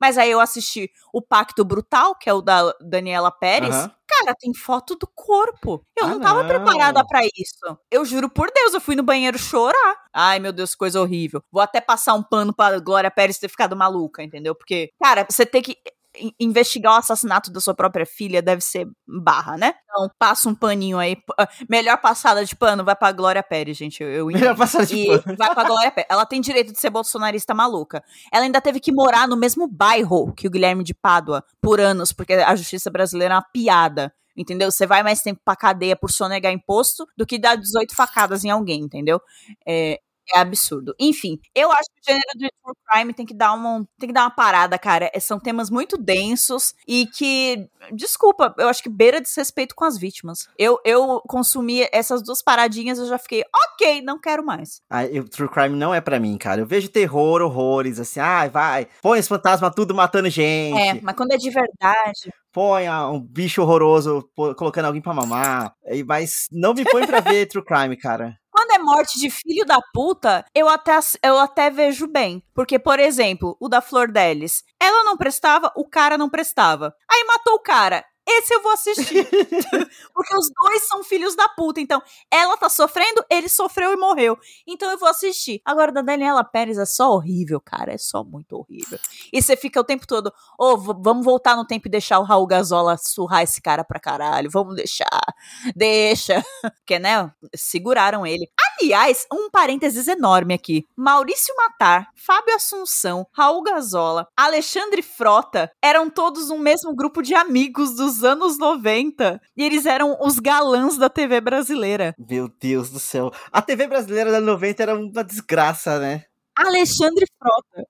[SPEAKER 1] Mas aí eu assisti o Pacto Brutal, que é o da Daniela Pérez.
[SPEAKER 2] Aham.
[SPEAKER 1] Cara, tem foto do corpo. Eu
[SPEAKER 2] Ah,
[SPEAKER 1] não tava
[SPEAKER 2] não.
[SPEAKER 1] preparada pra isso. Eu juro por Deus, eu fui no banheiro chorar. Ai, meu Deus, coisa horrível. Vou até passar um pano pra Glória Pérez ter ficado maluca, entendeu? Porque, cara, você ter que investigar o assassinato da sua própria filha deve ser barra, né? Então, passa um paninho aí. Ah, Melhor passada de pano vai pra Glória Pérez, gente. Eu, eu
[SPEAKER 2] Melhor passada de
[SPEAKER 1] E
[SPEAKER 2] pano.
[SPEAKER 1] vai pra Glória Pérez. Ela tem direito de ser bolsonarista maluca. Ela ainda teve que morar no mesmo bairro que o Guilherme de Pádua por anos, porque a justiça brasileira é uma piada. Entendeu? Você vai mais tempo pra cadeia por sonegar imposto do que dar 18 facadas em alguém, entendeu? É, é absurdo. Enfim, eu acho que o gênero de true crime tem que dar uma, tem que dar uma parada, cara. É, São temas muito densos e que, desculpa, eu acho que beira desrespeito com as vítimas. Eu, eu consumi essas duas paradinhas e eu já fiquei, ok, não quero mais.
[SPEAKER 2] Ah, eu- True Crime não é pra mim, cara. Eu vejo terror, horrores, assim, ai, vai, põe os fantasmas tudo matando gente,
[SPEAKER 1] É, mas quando é de verdade.
[SPEAKER 2] põe ah, um bicho horroroso colocando alguém pra mamar, mas não me põe pra ver True Crime, cara.
[SPEAKER 1] Morte de filho da puta, eu até, eu até vejo bem. Porque, por exemplo, o da Flor Delis. Ela não prestava, o cara não prestava. Aí matou o cara. Esse eu vou assistir. Porque os dois são filhos da puta. Então, ela tá sofrendo, ele sofreu e morreu. Então eu vou assistir. Agora, da Daniela Pérez é só horrível, cara. É só muito horrível. E você fica o tempo todo, ô, v- vamos voltar no tempo e deixar o Raul Gazola surrar esse cara pra caralho. Vamos deixar. Deixa. Porque, né, seguraram ele. Aliás, um parênteses enorme aqui. Maurício Matar, Fábio Assunção, Raul Gazola, Alexandre Frota eram todos um mesmo grupo de amigos dos anos 90. E eles eram os galãs da TV brasileira.
[SPEAKER 2] Meu Deus do céu. A TV brasileira da 90 era uma desgraça, né?
[SPEAKER 1] Alexandre Frota.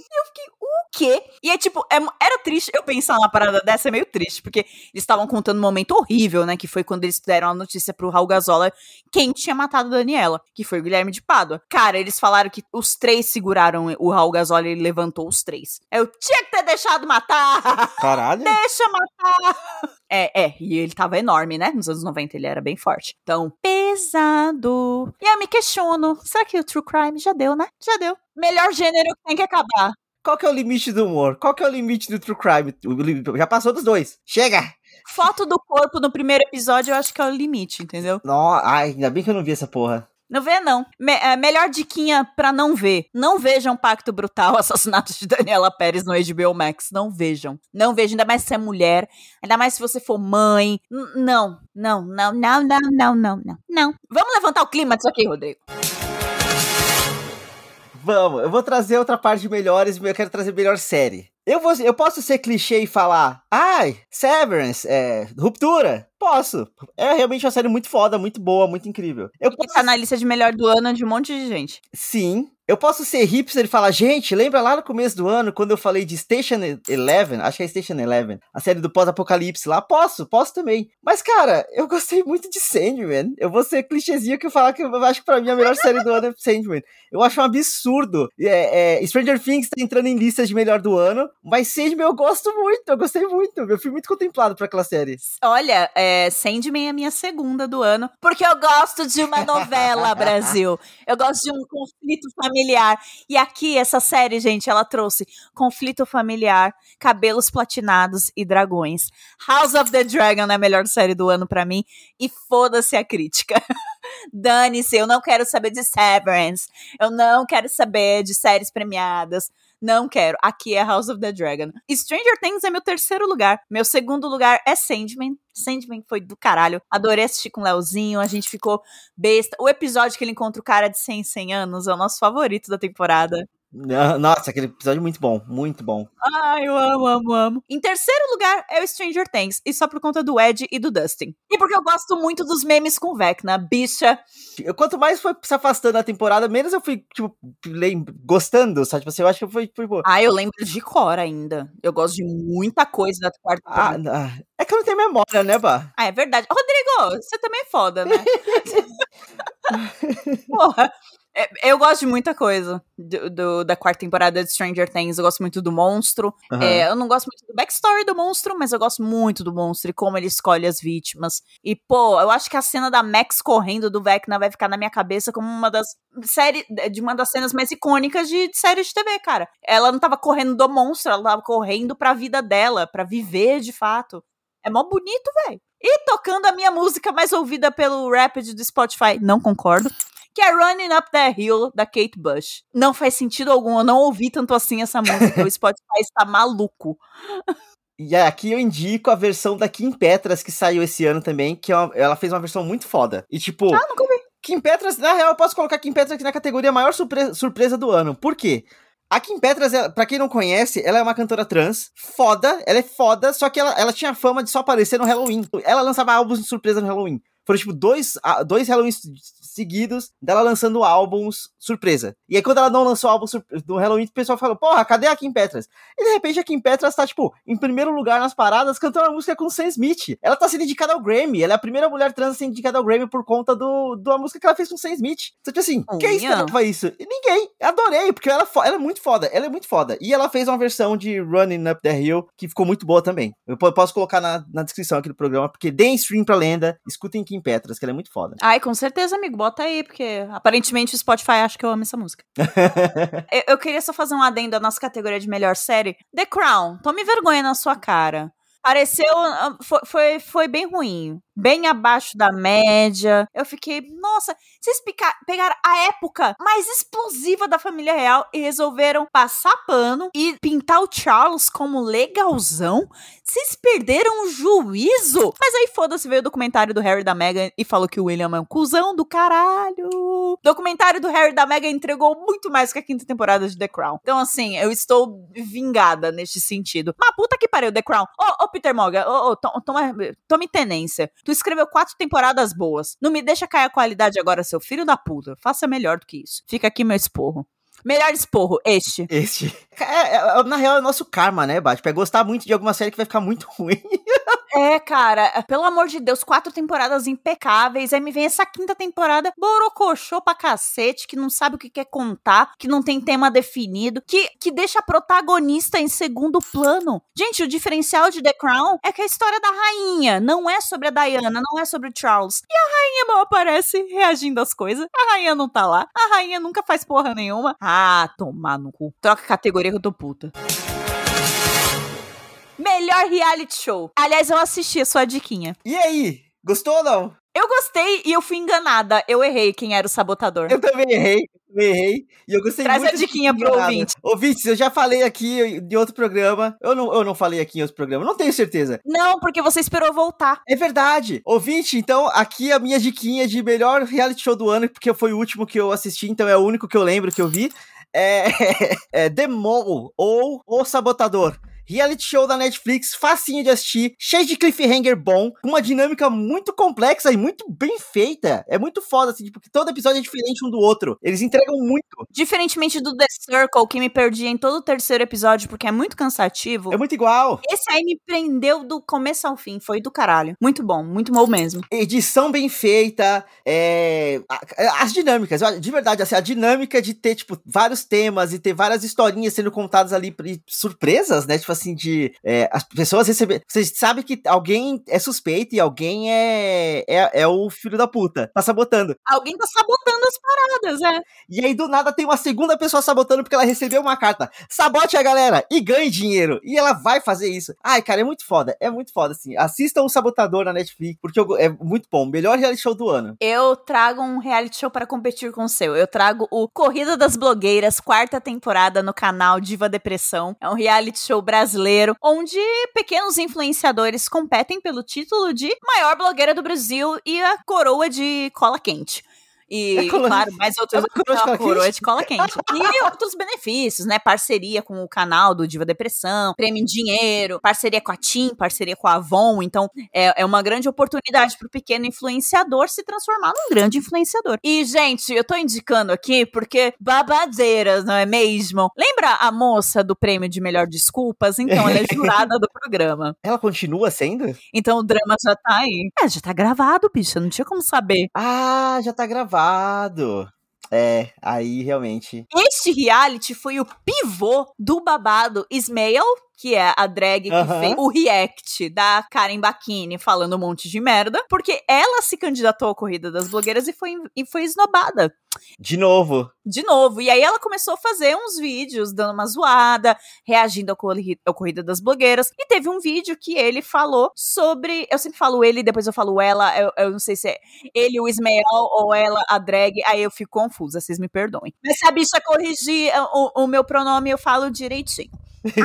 [SPEAKER 1] Eu fiquei, o quê? E é tipo, é- era triste eu pensar numa parada dessa, é meio triste, porque eles estavam contando um momento horrível, né? Que foi quando eles deram a notícia pro Raul Gazola quem tinha matado a Daniela, que foi o Guilherme de Pádua. Cara, eles falaram que os três seguraram o Raul Gazola e ele levantou os três. Eu tinha que ter deixado matar!
[SPEAKER 2] Caralho.
[SPEAKER 1] Deixa matar! É, é, e ele tava enorme, né? Nos anos 90 ele era bem forte. Então, pesado. E eu me questiono, será que o True Crime já deu, né? Já deu. Melhor gênero que tem que acabar.
[SPEAKER 2] Qual que é o limite do humor? Qual que é o limite do True Crime? Já passou dos dois. Chega!
[SPEAKER 1] Foto do corpo no primeiro episódio eu acho que é o limite, entendeu?
[SPEAKER 2] Nó, ai, ainda bem que eu não vi essa porra.
[SPEAKER 1] Não vê, não. Me- é, melhor diquinha pra não ver. Não vejam Pacto Brutal, Assassinato de Daniela Pérez no HBO Max. Não vejam. Não vejam, ainda mais se é mulher. Ainda mais se você for mãe. N- não, não, não, não, não, não, não, não. Não. Vamos levantar o clima disso aqui, Rodrigo.
[SPEAKER 2] Vamos, eu vou trazer outra parte de melhores, eu quero trazer melhor série. Eu, vou, eu posso ser clichê e falar, ai, Severance, é, Ruptura? Posso. É realmente uma série muito foda, muito boa, muito incrível. Eu posso,
[SPEAKER 1] tá na lista de melhor do ano de um monte de gente.
[SPEAKER 2] sim. Eu posso ser hipster e falar, gente, lembra lá no começo do ano, quando eu falei de Station Eleven? Acho que é Station Eleven. A série do pós-apocalipse lá. Posso, posso também. Mas, cara, eu gostei muito de Sandman. Eu vou ser clichêzinho que eu falar que eu acho que pra mim a melhor série do ano é Sandman. Eu acho um absurdo. É, é, Stranger Things tá entrando em listas de melhor do ano, mas Sandman eu gosto muito, eu gostei muito. Eu fui muito contemplado por aquela série.
[SPEAKER 1] Olha, é, é, Sandman é a minha segunda do ano, porque eu gosto de uma novela, Brasil. Eu gosto de um conflito familiar. E aqui, essa série, gente, ela trouxe conflito familiar, cabelos platinados e dragões. House of the Dragon é a melhor série do ano para mim. E foda-se a crítica. Dane-se, eu não quero saber de Severance. Eu não quero saber de séries premiadas. Não quero. Aqui é House of the Dragon. Stranger Things é meu terceiro lugar. Meu segundo lugar é Sandman. Sandman foi do caralho. Adorei assistir com o Leozinho. A gente ficou besta. O episódio que ele encontra o cara de 100 100 anos é o nosso favorito da temporada.
[SPEAKER 2] Nossa, aquele episódio é muito bom, muito bom.
[SPEAKER 1] Ai, eu amo, amo, amo. Em terceiro lugar é o Stranger Things, e só por conta do Ed e do Dustin. E porque eu gosto muito dos memes com Vecna, bicha.
[SPEAKER 2] Eu, quanto mais foi se afastando da temporada, menos eu fui, tipo, gostando, sabe? Tipo assim, eu acho que foi, foi boa.
[SPEAKER 1] Ah, eu lembro de Cora ainda. Eu gosto de muita coisa da quarta
[SPEAKER 2] ah, ah, é que eu não tenho memória, né, Bah?
[SPEAKER 1] Ah, é verdade. Rodrigo, você também é foda, né? Porra. É, eu gosto de muita coisa do, do, da quarta temporada de Stranger Things. Eu gosto muito do monstro. Uhum. É, eu não gosto muito do backstory do monstro, mas eu gosto muito do monstro e como ele escolhe as vítimas. E, pô, eu acho que a cena da Max correndo do Vecna vai ficar na minha cabeça como uma das séries, de uma das cenas mais icônicas de, de série de TV, cara. Ela não tava correndo do monstro, ela tava correndo pra vida dela, pra viver de fato. É mó bonito, velho. E tocando a minha música mais ouvida pelo Rapid do Spotify, não concordo que é Running Up That Hill, da Kate Bush. Não faz sentido algum, eu não ouvi tanto assim essa música, o Spotify está maluco.
[SPEAKER 2] E aqui eu indico a versão da Kim Petras, que saiu esse ano também, que é uma, ela fez uma versão muito foda. E tipo...
[SPEAKER 1] Ah, nunca vi.
[SPEAKER 2] Kim Petras, na real, eu posso colocar Kim Petras aqui na categoria maior surpresa, surpresa do ano. Por quê? A Kim Petras, pra quem não conhece, ela é uma cantora trans, foda, ela é foda, só que ela, ela tinha fama de só aparecer no Halloween. Ela lançava álbuns de surpresa no Halloween. Foram, tipo, dois, dois Halloween seguidos dela lançando álbuns surpresa. E aí, quando ela não lançou álbum do Halloween, o pessoal falou, porra, cadê a Kim Petras? E de repente a Kim Petras tá, tipo, em primeiro lugar nas paradas, cantando a música com Sam Smith. Ela tá sendo indicada ao Grammy. Ela é a primeira mulher trans a ser indicada ao Grammy por conta do, da música que ela fez com Sam Smith. Então, tipo assim, oh, quem esperava isso? E ninguém. Adorei, porque ela, ela é muito foda. Ela é muito foda. E ela fez uma versão de Running Up the Hill que ficou muito boa também. Eu posso colocar na, na descrição aqui do programa, porque deem stream pra lenda, escutem Kim Petras, que ela é muito foda.
[SPEAKER 1] Ai, com certeza, amigo. Bota aí, porque aparentemente o Spotify acha que eu amo essa música. eu, eu, queria só fazer um adendo à nossa categoria de melhor série. The Crown. Tome vergonha na sua cara. Pareceu. Foi, foi, bem ruim bem abaixo da média. Eu fiquei, nossa, vocês pegaram a época mais explosiva da família real e resolveram passar pano e pintar o Charles como legalzão? Vocês perderam o juízo? Mas aí foda-se, veio o documentário do Harry da Meghan e falou que o William é um cuzão do caralho. Documentário do Harry da Meghan entregou muito mais que a quinta temporada de The Crown. Então, assim, eu estou vingada neste sentido. Mas puta que pariu, The Crown. Ô, oh, oh, Peter Morgan, ô, oh, toma, tome tenência. Tu escreveu quatro temporadas boas. Não me deixa cair a qualidade agora, seu filho da puta. Faça melhor do que isso. Fica aqui meu esporro. Melhor esporro, este.
[SPEAKER 2] Este. É, é, na real, é o nosso karma, né, Bate? É gostar muito de alguma série que vai ficar muito ruim.
[SPEAKER 1] É, cara, é, pelo amor de Deus, quatro temporadas impecáveis. Aí me vem essa quinta temporada borocochô pra cacete, que não sabe o que quer contar, que não tem tema definido, que, que deixa a protagonista em segundo plano. Gente, o diferencial de The Crown é que a história da rainha não é sobre a Diana, não é sobre o Charles. E a rainha mal aparece reagindo às coisas. A rainha não tá lá. A rainha nunca faz porra nenhuma. Ah, tomar no cu. Troca categoria que eu tô puta. Melhor reality show. Aliás, eu assisti a sua diquinha.
[SPEAKER 2] E aí? Gostou ou não?
[SPEAKER 1] Eu gostei e eu fui enganada. Eu errei quem era o sabotador.
[SPEAKER 2] Eu também errei. Eu errei. E eu gostei
[SPEAKER 1] Traz
[SPEAKER 2] muito.
[SPEAKER 1] Traz a diquinha pro ouvinte.
[SPEAKER 2] Ouvintes, eu já falei aqui em outro programa. Eu não, eu não falei aqui em outro programa. Não tenho certeza.
[SPEAKER 1] Não, porque você esperou voltar.
[SPEAKER 2] É verdade. Ouvinte, então, aqui a minha diquinha de melhor reality show do ano, porque foi o último que eu assisti, então é o único que eu lembro que eu vi. É, é The Mole, ou O Sabotador. Reality show da Netflix, facinho de assistir, cheio de cliffhanger bom, com uma dinâmica muito complexa e muito bem feita. É muito foda, assim, porque todo episódio é diferente um do outro. Eles entregam muito.
[SPEAKER 1] Diferentemente do The Circle, que me perdi em todo o terceiro episódio, porque é muito cansativo.
[SPEAKER 2] É muito igual.
[SPEAKER 1] Esse aí me prendeu do começo ao fim, foi do caralho. Muito bom, muito bom mesmo.
[SPEAKER 2] Edição bem feita, é... as dinâmicas, de verdade, assim, a dinâmica de ter, tipo, vários temas e ter várias historinhas sendo contadas ali, surpresas, né? Tipo assim, de é, as pessoas receber. Você sabe que alguém é suspeito e alguém é, é, é o filho da puta. Tá sabotando.
[SPEAKER 1] Alguém tá sabotando as paradas, é.
[SPEAKER 2] E aí, do nada, tem uma segunda pessoa sabotando porque ela recebeu uma carta. Sabote a galera e ganhe dinheiro. E ela vai fazer isso. Ai, cara, é muito foda. É muito foda, assim. Assistam o Sabotador na Netflix, porque eu- é muito bom. Melhor reality show do ano.
[SPEAKER 1] Eu trago um reality show para competir com o seu. Eu trago o Corrida das Blogueiras, quarta temporada no canal Diva Depressão. É um reality show brasileiro onde pequenos influenciadores competem pelo título de maior blogueira do Brasil e a coroa de cola quente. E,
[SPEAKER 2] É
[SPEAKER 1] claro, mais outros
[SPEAKER 2] É coroa de cola
[SPEAKER 1] coroa
[SPEAKER 2] quente?
[SPEAKER 1] de cola quente. E outros benefícios, né? Parceria com o canal do Diva Depressão, prêmio em dinheiro, parceria com a TIM, parceria com a Avon. Então, é, é uma grande oportunidade para o pequeno influenciador se transformar num grande influenciador. E, gente, eu tô indicando aqui porque babadeiras, não é mesmo? Lembra a moça do prêmio de melhor desculpas? Então, ela é jurada do programa.
[SPEAKER 2] Ela continua sendo?
[SPEAKER 1] Então, o drama já tá aí. É, já tá gravado, bicha. Não tinha como saber.
[SPEAKER 2] Ah, já tá gravado. É, aí realmente.
[SPEAKER 1] Este reality foi o pivô do babado Ismael, que é a drag que fez o react da Karen Bakini falando um monte de merda, porque ela se candidatou à corrida das blogueiras e foi, e foi esnobada.
[SPEAKER 2] De novo.
[SPEAKER 1] De novo. E aí ela começou a fazer uns vídeos dando uma zoada, reagindo à corri- à corrida das blogueiras. E teve um vídeo que ele falou sobre. Eu sempre falo ele, depois eu falo ela. Eu, eu não sei se é ele o Ismael ou ela a drag. Aí eu fico confusa, vocês me perdoem. Mas se a bicha corrigir o, o meu pronome, eu falo direitinho.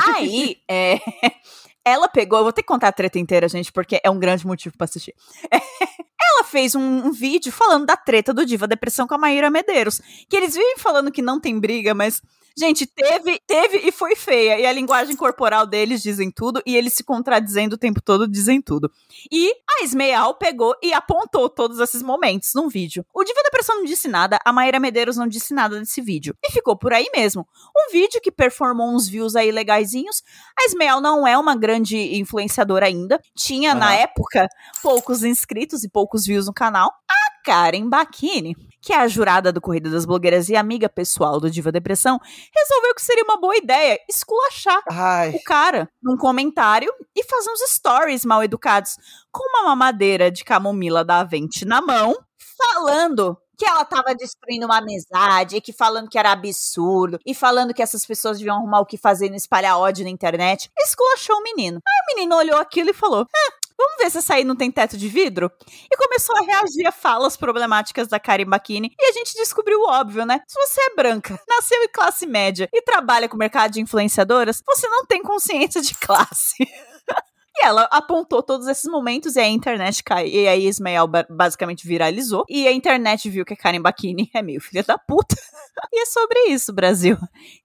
[SPEAKER 1] Aí, é, ela pegou. Eu vou ter que contar a treta inteira, gente, porque é um grande motivo pra assistir. ela fez um, um vídeo falando da treta do Diva Depressão com a Maíra Medeiros. Que eles vivem falando que não tem briga, mas. Gente, teve, teve e foi feia. E a linguagem corporal deles dizem tudo, e eles se contradizendo o tempo todo dizem tudo. E a Ismael pegou e apontou todos esses momentos num vídeo. O Diva Depressão não disse nada, a Maíra Medeiros não disse nada desse vídeo. E ficou por aí mesmo. Um vídeo que performou uns views aí legaisinhos. A Ismael não é uma grande influenciadora ainda. Tinha, na
[SPEAKER 2] Aham.
[SPEAKER 1] época, poucos inscritos e poucos views no canal. A Karen Bakini, que é a jurada do Corrida das Blogueiras e amiga pessoal do Diva Depressão, resolveu que seria uma boa ideia esculachar
[SPEAKER 2] Ai.
[SPEAKER 1] o cara num comentário e fazer uns stories mal educados com uma mamadeira de camomila da Avente na mão, falando que ela tava destruindo uma amizade, e que falando que era absurdo, e falando que essas pessoas deviam arrumar o que fazer e não espalhar ódio na internet. Esculachou o menino. Aí o menino olhou aquilo e falou: "Ah, Vamos ver se essa aí não tem teto de vidro? E começou a reagir a falas problemáticas da Karen Bakini. E a gente descobriu o óbvio, né? Se você é branca, nasceu em classe média e trabalha com o mercado de influenciadoras, você não tem consciência de classe. E ela apontou todos esses momentos e a internet caiu. E aí Ismael ba- basicamente viralizou. E a internet viu que a Karen Bakini é meio filha da puta. e é sobre isso, Brasil.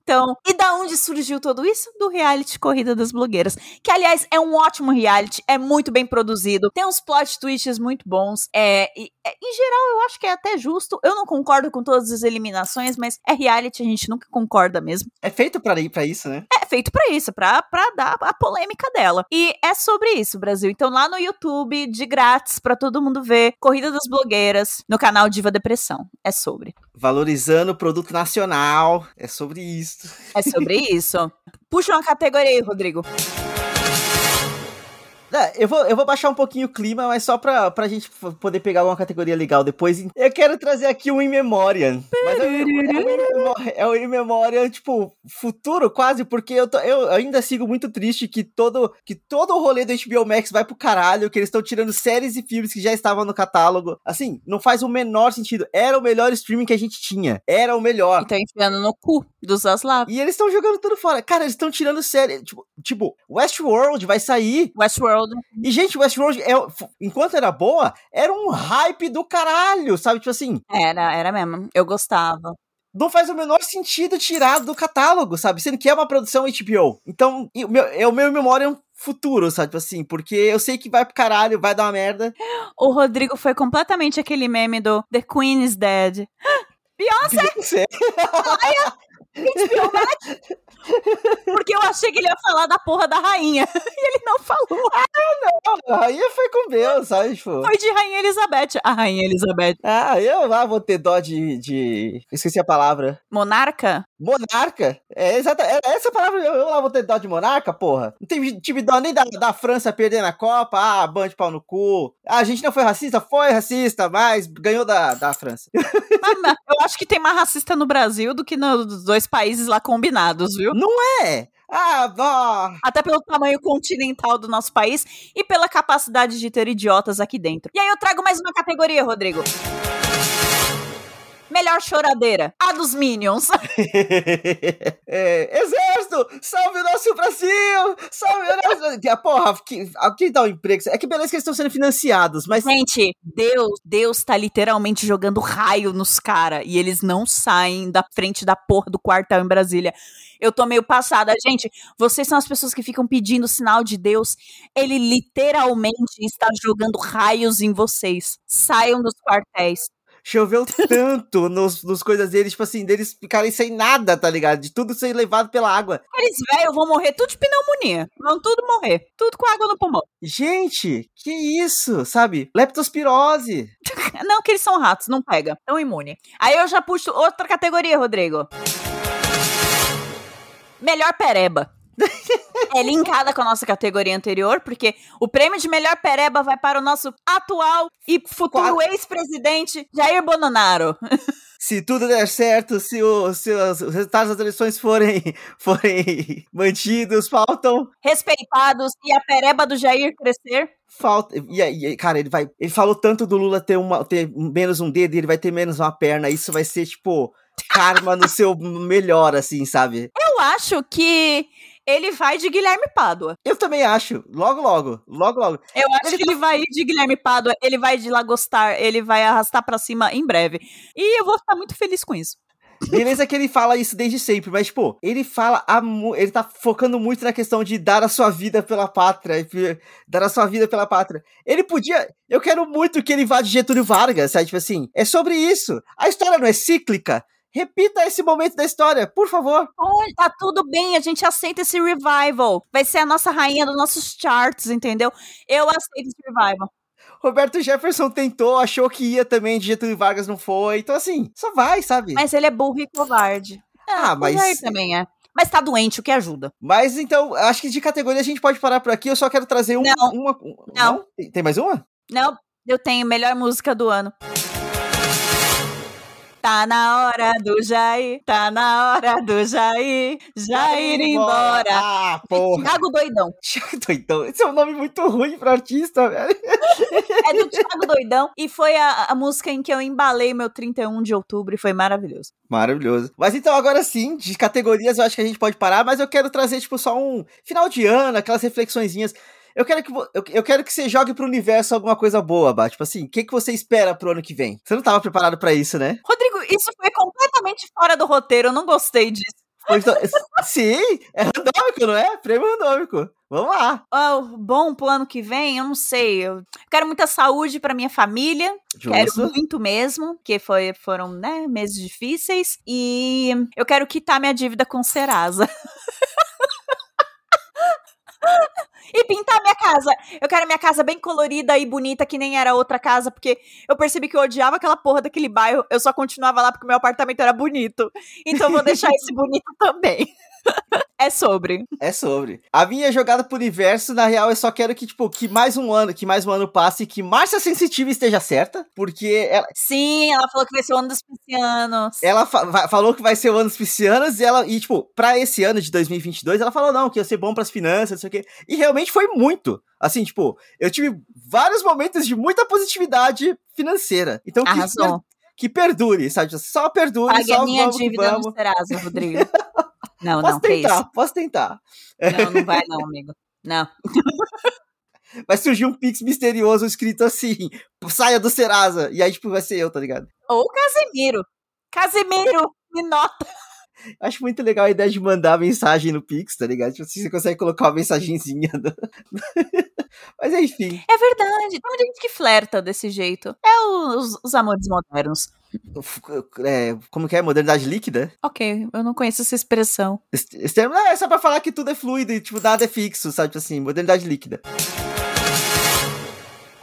[SPEAKER 1] Então, e da onde surgiu tudo isso? Do reality Corrida das Blogueiras. Que, aliás, é um ótimo reality, é muito bem produzido, tem uns plot twists muito bons. É, e- é, em geral, eu acho que é até justo. Eu não concordo com todas as eliminações, mas é reality, a gente nunca concorda mesmo.
[SPEAKER 2] É feito pra ir pra isso, né?
[SPEAKER 1] É feito pra isso, pra, pra dar a polêmica dela. E é sobre isso, Brasil. Então lá no YouTube, de grátis, pra todo mundo ver, Corrida das Blogueiras, no canal Diva Depressão. É sobre.
[SPEAKER 2] Valorizando o produto nacional. É sobre isso.
[SPEAKER 1] É sobre isso. Puxa uma categoria aí, Rodrigo.
[SPEAKER 2] Eu, vou, eu vou baixar um pouquinho o clima, mas só pra, pra gente poder pegar uma categoria legal depois. Eu quero trazer aqui um In Memoriam. Mas é é In Memoriam- é In Memoriam, tipo, futuro quase, porque eu, tô- eu ainda sigo muito triste que todo, que todo o rolê do HBO Max vai pro caralho, que eles estão tirando séries e filmes que já estavam no catálogo. Assim, não faz o menor sentido. Era o melhor streaming que a gente tinha. Era o melhor.
[SPEAKER 1] E tá enfiando no cu dos Zaslav.
[SPEAKER 2] E eles estão jogando tudo fora. Cara, eles estão tirando série. Tipo, tipo, Westworld vai sair.
[SPEAKER 1] Westworld.
[SPEAKER 2] E, gente, Westworld, é, enquanto era boa, era um hype do caralho, sabe? Tipo assim,
[SPEAKER 1] Era, era mesmo. Eu gostava.
[SPEAKER 2] não faz o menor sentido tirar do catálogo, sabe? Sendo que é uma produção HBO. Então, o meu, é o meu memória futuro, sabe? Tipo assim, porque eu sei que vai pro caralho, vai dar uma merda.
[SPEAKER 1] O Rodrigo foi completamente aquele meme do The Queen is Dead. Beyoncé!
[SPEAKER 2] Beyoncé.
[SPEAKER 1] HBO Max. Porque eu achei que ele ia falar da porra da rainha. E ele não falou.
[SPEAKER 2] A rainha foi com Deus, sabe? Tipo,
[SPEAKER 1] Foi de Rainha Elizabeth. A Rainha Elizabeth.
[SPEAKER 2] ah, eu lá vou ter dó de, de. Esqueci a palavra.
[SPEAKER 1] Monarca?
[SPEAKER 2] Monarca? É exata, é essa palavra. Eu, eu lá vou ter dó de monarca, porra. Não tive, tive dó nem da, da França perdendo a Copa. Ah, band de pau no cu. Ah, a gente não foi racista? Foi racista, mas ganhou da, da França.
[SPEAKER 1] Ah, eu acho que tem mais racista no Brasil do que nos dois países lá combinados, viu?
[SPEAKER 2] É. Ah, ó.
[SPEAKER 1] Até pelo tamanho continental do nosso país e pela capacidade de ter idiotas aqui dentro. E aí eu trago mais uma categoria, Rodrigo. Melhor choradeira. A dos Minions.
[SPEAKER 2] É, exército, salve o nosso Brasil! Salve o nosso. Ah, Porra, que, a- quem dá o emprego? É que beleza que eles estão sendo financiados, mas.
[SPEAKER 1] Gente, Deus, Deus tá literalmente jogando raio nos caras e eles não saem da frente da porra do quartel em Brasília. Eu tô meio passada. Gente, vocês são as pessoas que ficam pedindo sinal de Deus. Ele literalmente está jogando raios em vocês. Saiam dos quartéis.
[SPEAKER 2] Choveu tanto nos, nos coisas deles, tipo assim, deles ficarem sem nada, tá ligado? De tudo ser levado pela água.
[SPEAKER 1] Eles, velho, vão morrer tudo de pneumonia. Vão tudo morrer. Tudo com água no pulmão.
[SPEAKER 2] Gente, que isso, sabe? Leptospirose.
[SPEAKER 1] Não, que eles são ratos, não pega. Tão imune. Aí eu já puxo outra categoria, Rodrigo. Melhor pereba. É linkada com a nossa categoria anterior, porque o prêmio de melhor pereba vai para o nosso atual e futuro ex-presidente Jair Bolsonaro.
[SPEAKER 2] Se tudo der certo, se, o- se os resultados das eleições forem, forem mantidos, faltam.
[SPEAKER 1] Respeitados e a pereba do Jair crescer.
[SPEAKER 2] Falta. E aí, cara, ele vai. Ele falou tanto do Lula ter, uma, ter menos um dedo e ele vai ter menos uma perna. Isso vai ser, tipo, karma no seu melhor, assim, sabe?
[SPEAKER 1] Eu acho que ele vai de Guilherme Pádua.
[SPEAKER 2] Eu também acho. Logo, logo. Logo, logo.
[SPEAKER 1] Eu acho que ele vai ir de Guilherme Pádua, ele vai de Lagostar, ele vai arrastar pra cima em breve. E eu vou ficar muito feliz com isso.
[SPEAKER 2] Beleza que ele fala isso desde sempre, mas, tipo, ele fala. mu- ele tá focando muito na questão de dar a sua vida pela pátria. Dar a sua vida pela pátria. Ele podia. Eu quero muito que ele vá de Getúlio Vargas, sabe? Tipo assim, é sobre isso. A história não é cíclica. Repita esse momento da história, por favor.
[SPEAKER 1] Olha, tá tudo bem, a gente aceita esse revival. Vai ser a nossa rainha dos nossos charts, entendeu? Eu aceito esse revival.
[SPEAKER 2] Roberto Jefferson tentou, achou que ia também, de Getúlio Vargas não foi. Então, assim, só vai, sabe?
[SPEAKER 1] Mas ele é burro e covarde.
[SPEAKER 2] Ah,
[SPEAKER 1] o
[SPEAKER 2] mas-
[SPEAKER 1] também é. Mas tá doente, o que ajuda.
[SPEAKER 2] Mas então, acho que de categoria a gente pode parar por aqui. Eu só quero trazer um,
[SPEAKER 1] Não.
[SPEAKER 2] uma. um-
[SPEAKER 1] Não.
[SPEAKER 2] Tem- Tem mais uma?
[SPEAKER 1] Não, eu tenho melhor música do ano. Tá na hora do Jair, tá na hora do Jair, Jair embora.
[SPEAKER 2] Ah, porra.
[SPEAKER 1] Thiago Doidão.
[SPEAKER 2] Thiago Doidão. Esse é um nome muito ruim pra artista, velho.
[SPEAKER 1] É do Thiago Doidão. E foi a, a música em que eu embalei meu 31 de outubro e foi maravilhoso.
[SPEAKER 2] Maravilhoso. Mas então, agora sim, de categorias eu acho que a gente pode parar, mas eu quero trazer, tipo, só um final de ano, aquelas reflexõezinhas. Eu quero que, eu, eu quero que você jogue pro universo alguma coisa boa, Bá. Tipo assim, o que, que você espera pro ano que vem? Você não tava preparado pra isso, né?
[SPEAKER 1] Rodrigo, isso foi completamente fora do roteiro, eu não gostei disso.
[SPEAKER 2] Então, sim, é randômico, não é? Prêmio randômico. Vamos lá.
[SPEAKER 1] Ah, bom pro ano que vem, eu não sei. Eu quero muita saúde pra minha família. Quero
[SPEAKER 2] Justo.
[SPEAKER 1] muito mesmo, porque foi, foram né, meses difíceis. E eu quero quitar minha dívida com Serasa. e pintar minha casa. Eu quero minha casa bem colorida e bonita, que nem era outra casa, porque eu percebi que eu odiava aquela porra daquele bairro. Eu só continuava lá porque meu apartamento era bonito. Então vou deixar esse bonito também. É sobre.
[SPEAKER 2] É sobre. A minha jogada pro universo, na real, eu só quero que, tipo, que mais um ano, que mais um ano passe e que Márcia Sensitiva esteja certa, porque ela,
[SPEAKER 1] Sim, ela falou que vai ser o ano dos piscianos.
[SPEAKER 2] ela fa- falou que vai ser o ano dos piscianos e ela, e, tipo, pra esse ano de 2022, ela falou, não, que ia ser bom pras finanças, não sei o quê. E realmente foi muito. Assim, tipo, eu tive vários momentos de muita positividade financeira. Então, que, per- que perdure, sabe? Só perdure,
[SPEAKER 1] Pague
[SPEAKER 2] só
[SPEAKER 1] a minha
[SPEAKER 2] vamos
[SPEAKER 1] dívida
[SPEAKER 2] vamos.
[SPEAKER 1] no Serasa, Rodrigo. Não,
[SPEAKER 2] Posso
[SPEAKER 1] não,
[SPEAKER 2] tentar, posso tentar.
[SPEAKER 1] Não, não vai não, amigo. Não.
[SPEAKER 2] Vai surgir um pix misterioso escrito assim, saia do Serasa. E aí, tipo, vai ser eu, tá ligado?
[SPEAKER 1] Ou Casemiro. Casemiro, me nota.
[SPEAKER 2] Acho muito legal a ideia de mandar mensagem no Pix, tá ligado? Tipo, assim, você consegue colocar uma mensagenzinha. no- Mas enfim.
[SPEAKER 1] É verdade. Tem gente que flerta desse jeito. É os, os amores modernos.
[SPEAKER 2] É, como que é? Modernidade líquida?
[SPEAKER 1] Ok, eu não conheço essa expressão.
[SPEAKER 2] Esse, esse termo é só pra falar que tudo é fluido e, tipo, nada é fixo, sabe? Tipo assim, modernidade líquida.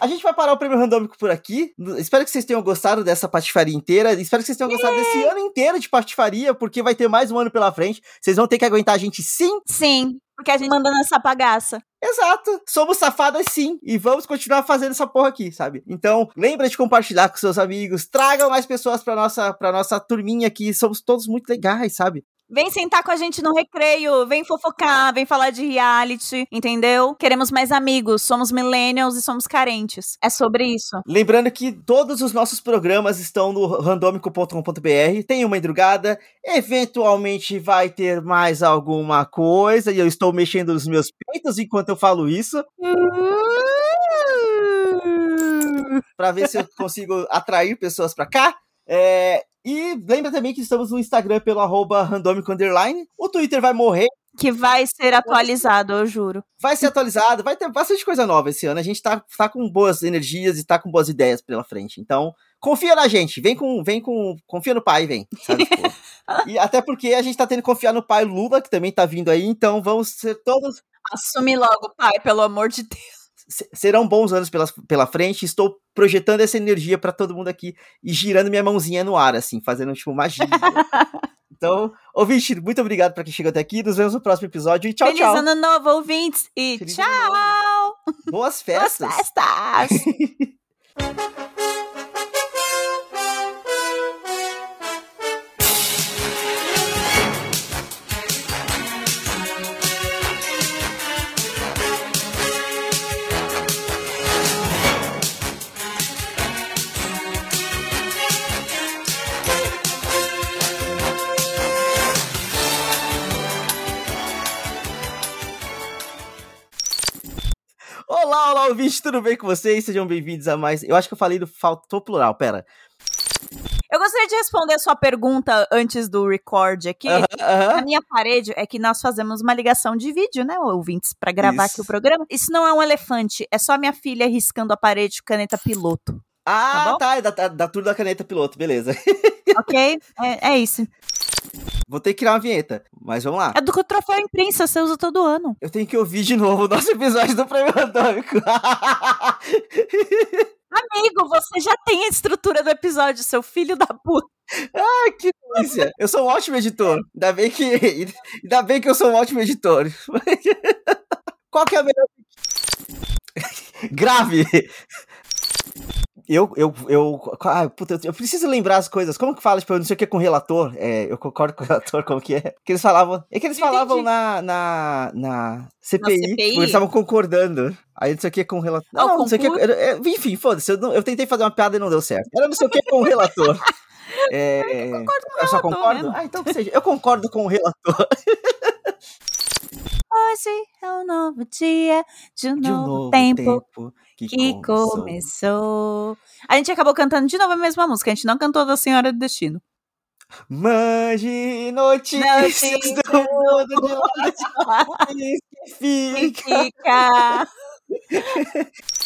[SPEAKER 2] A gente vai parar o prêmio randômico por aqui. Espero que vocês tenham gostado dessa patifaria inteira. Espero que vocês tenham gostado desse ano inteiro de patifaria, porque vai ter mais um ano pela frente. Vocês vão ter que aguentar a gente sim.
[SPEAKER 1] Sim, porque a gente manda nessa bagaça.
[SPEAKER 2] Exato. Somos safadas sim. E vamos continuar fazendo essa porra aqui, sabe? Então, lembra de compartilhar com seus amigos. Tragam mais pessoas pra nossa, pra nossa turminha aqui. Somos todos muito legais, sabe?
[SPEAKER 1] Vem sentar com a gente no recreio, vem fofocar, vem falar de reality, entendeu? Queremos mais amigos, somos millennials e somos carentes. É sobre isso.
[SPEAKER 2] Lembrando que todos os nossos programas estão no randomico.com.br, tem uma madrugada, eventualmente vai ter mais alguma coisa, e eu estou mexendo nos meus peitos enquanto eu falo isso. para ver se eu consigo atrair pessoas para cá. É, e lembra também que estamos no Instagram pelo arroba randomic underline. O Twitter vai morrer.
[SPEAKER 1] Que vai ser atualizado, eu juro.
[SPEAKER 2] Vai ser atualizado, vai ter bastante coisa nova esse ano. A gente tá, tá com boas energias e tá com boas ideias pela frente. Então, confia na gente, vem com, vem com, confia no pai, vem. Sabe, e até porque a gente tá tendo que confiar no pai Lula, que também tá vindo aí, então vamos ser todos.
[SPEAKER 1] Assume logo, pai, pelo amor de Deus
[SPEAKER 2] serão bons anos pela, pela frente. Estou projetando essa energia para todo mundo aqui e girando minha mãozinha no ar, assim, fazendo tipo magia. então, ouvinte, muito obrigado para quem chegou até aqui. Nos vemos no próximo episódio e tchau,
[SPEAKER 1] Feliz
[SPEAKER 2] tchau.
[SPEAKER 1] Feliz ano novo, ouvintes, e Feliz tchau!
[SPEAKER 2] Boas festas!
[SPEAKER 1] Boas festas!
[SPEAKER 2] tudo bem com vocês? Sejam bem-vindos a mais. Eu acho que eu falei do faltou plural, pera.
[SPEAKER 1] Eu gostaria de responder a sua pergunta antes do record aqui. Uh -huh, uh -huh. A minha parede é que nós fazemos uma ligação de vídeo, né, ouvintes, para gravar Isso. aqui o programa. Isso não é um elefante, é só minha filha riscando a parede com caneta piloto.
[SPEAKER 2] Ah, tá, tá é da, da turma da caneta piloto, beleza.
[SPEAKER 1] ok, é, é isso.
[SPEAKER 2] Vou ter que criar uma vinheta, mas vamos lá.
[SPEAKER 1] É do que o troféu imprensa, você usa todo ano.
[SPEAKER 2] Eu tenho que ouvir de novo o nosso episódio do Prêmio Atômico.
[SPEAKER 1] Amigo, você já tem a estrutura do episódio, seu filho da puta.
[SPEAKER 2] Ai, que delícia. Eu sou um ótimo editor. Ainda bem que, ainda bem que eu sou um ótimo editor. Qual que é a melhor... Grave! Eu, eu, eu, ah, puta, eu preciso lembrar as coisas. Como que fala, tipo, eu não sei o que com relator? É, eu concordo com o relator, como que é? Que eles falavam, é que eles falavam na, na, na CPI, na CPI? eles estavam concordando. Aí não sei o que com o relator. Não, não, não sei o que. Enfim, foda-se, eu, eu, tentei fazer uma piada e não deu certo. Era não sei o que com o relator. É, eu concordo com o relator. Eu concordo? Ah, então que seja. Eu concordo com o relator.
[SPEAKER 1] Hoje é um novo dia de um, de um novo, novo tempo. tempo que, que começou. começou. A gente acabou cantando de novo a mesma música, a gente não cantou da Senhora do Destino.
[SPEAKER 2] Mande notícias do mundo de lá que fica. Que fica.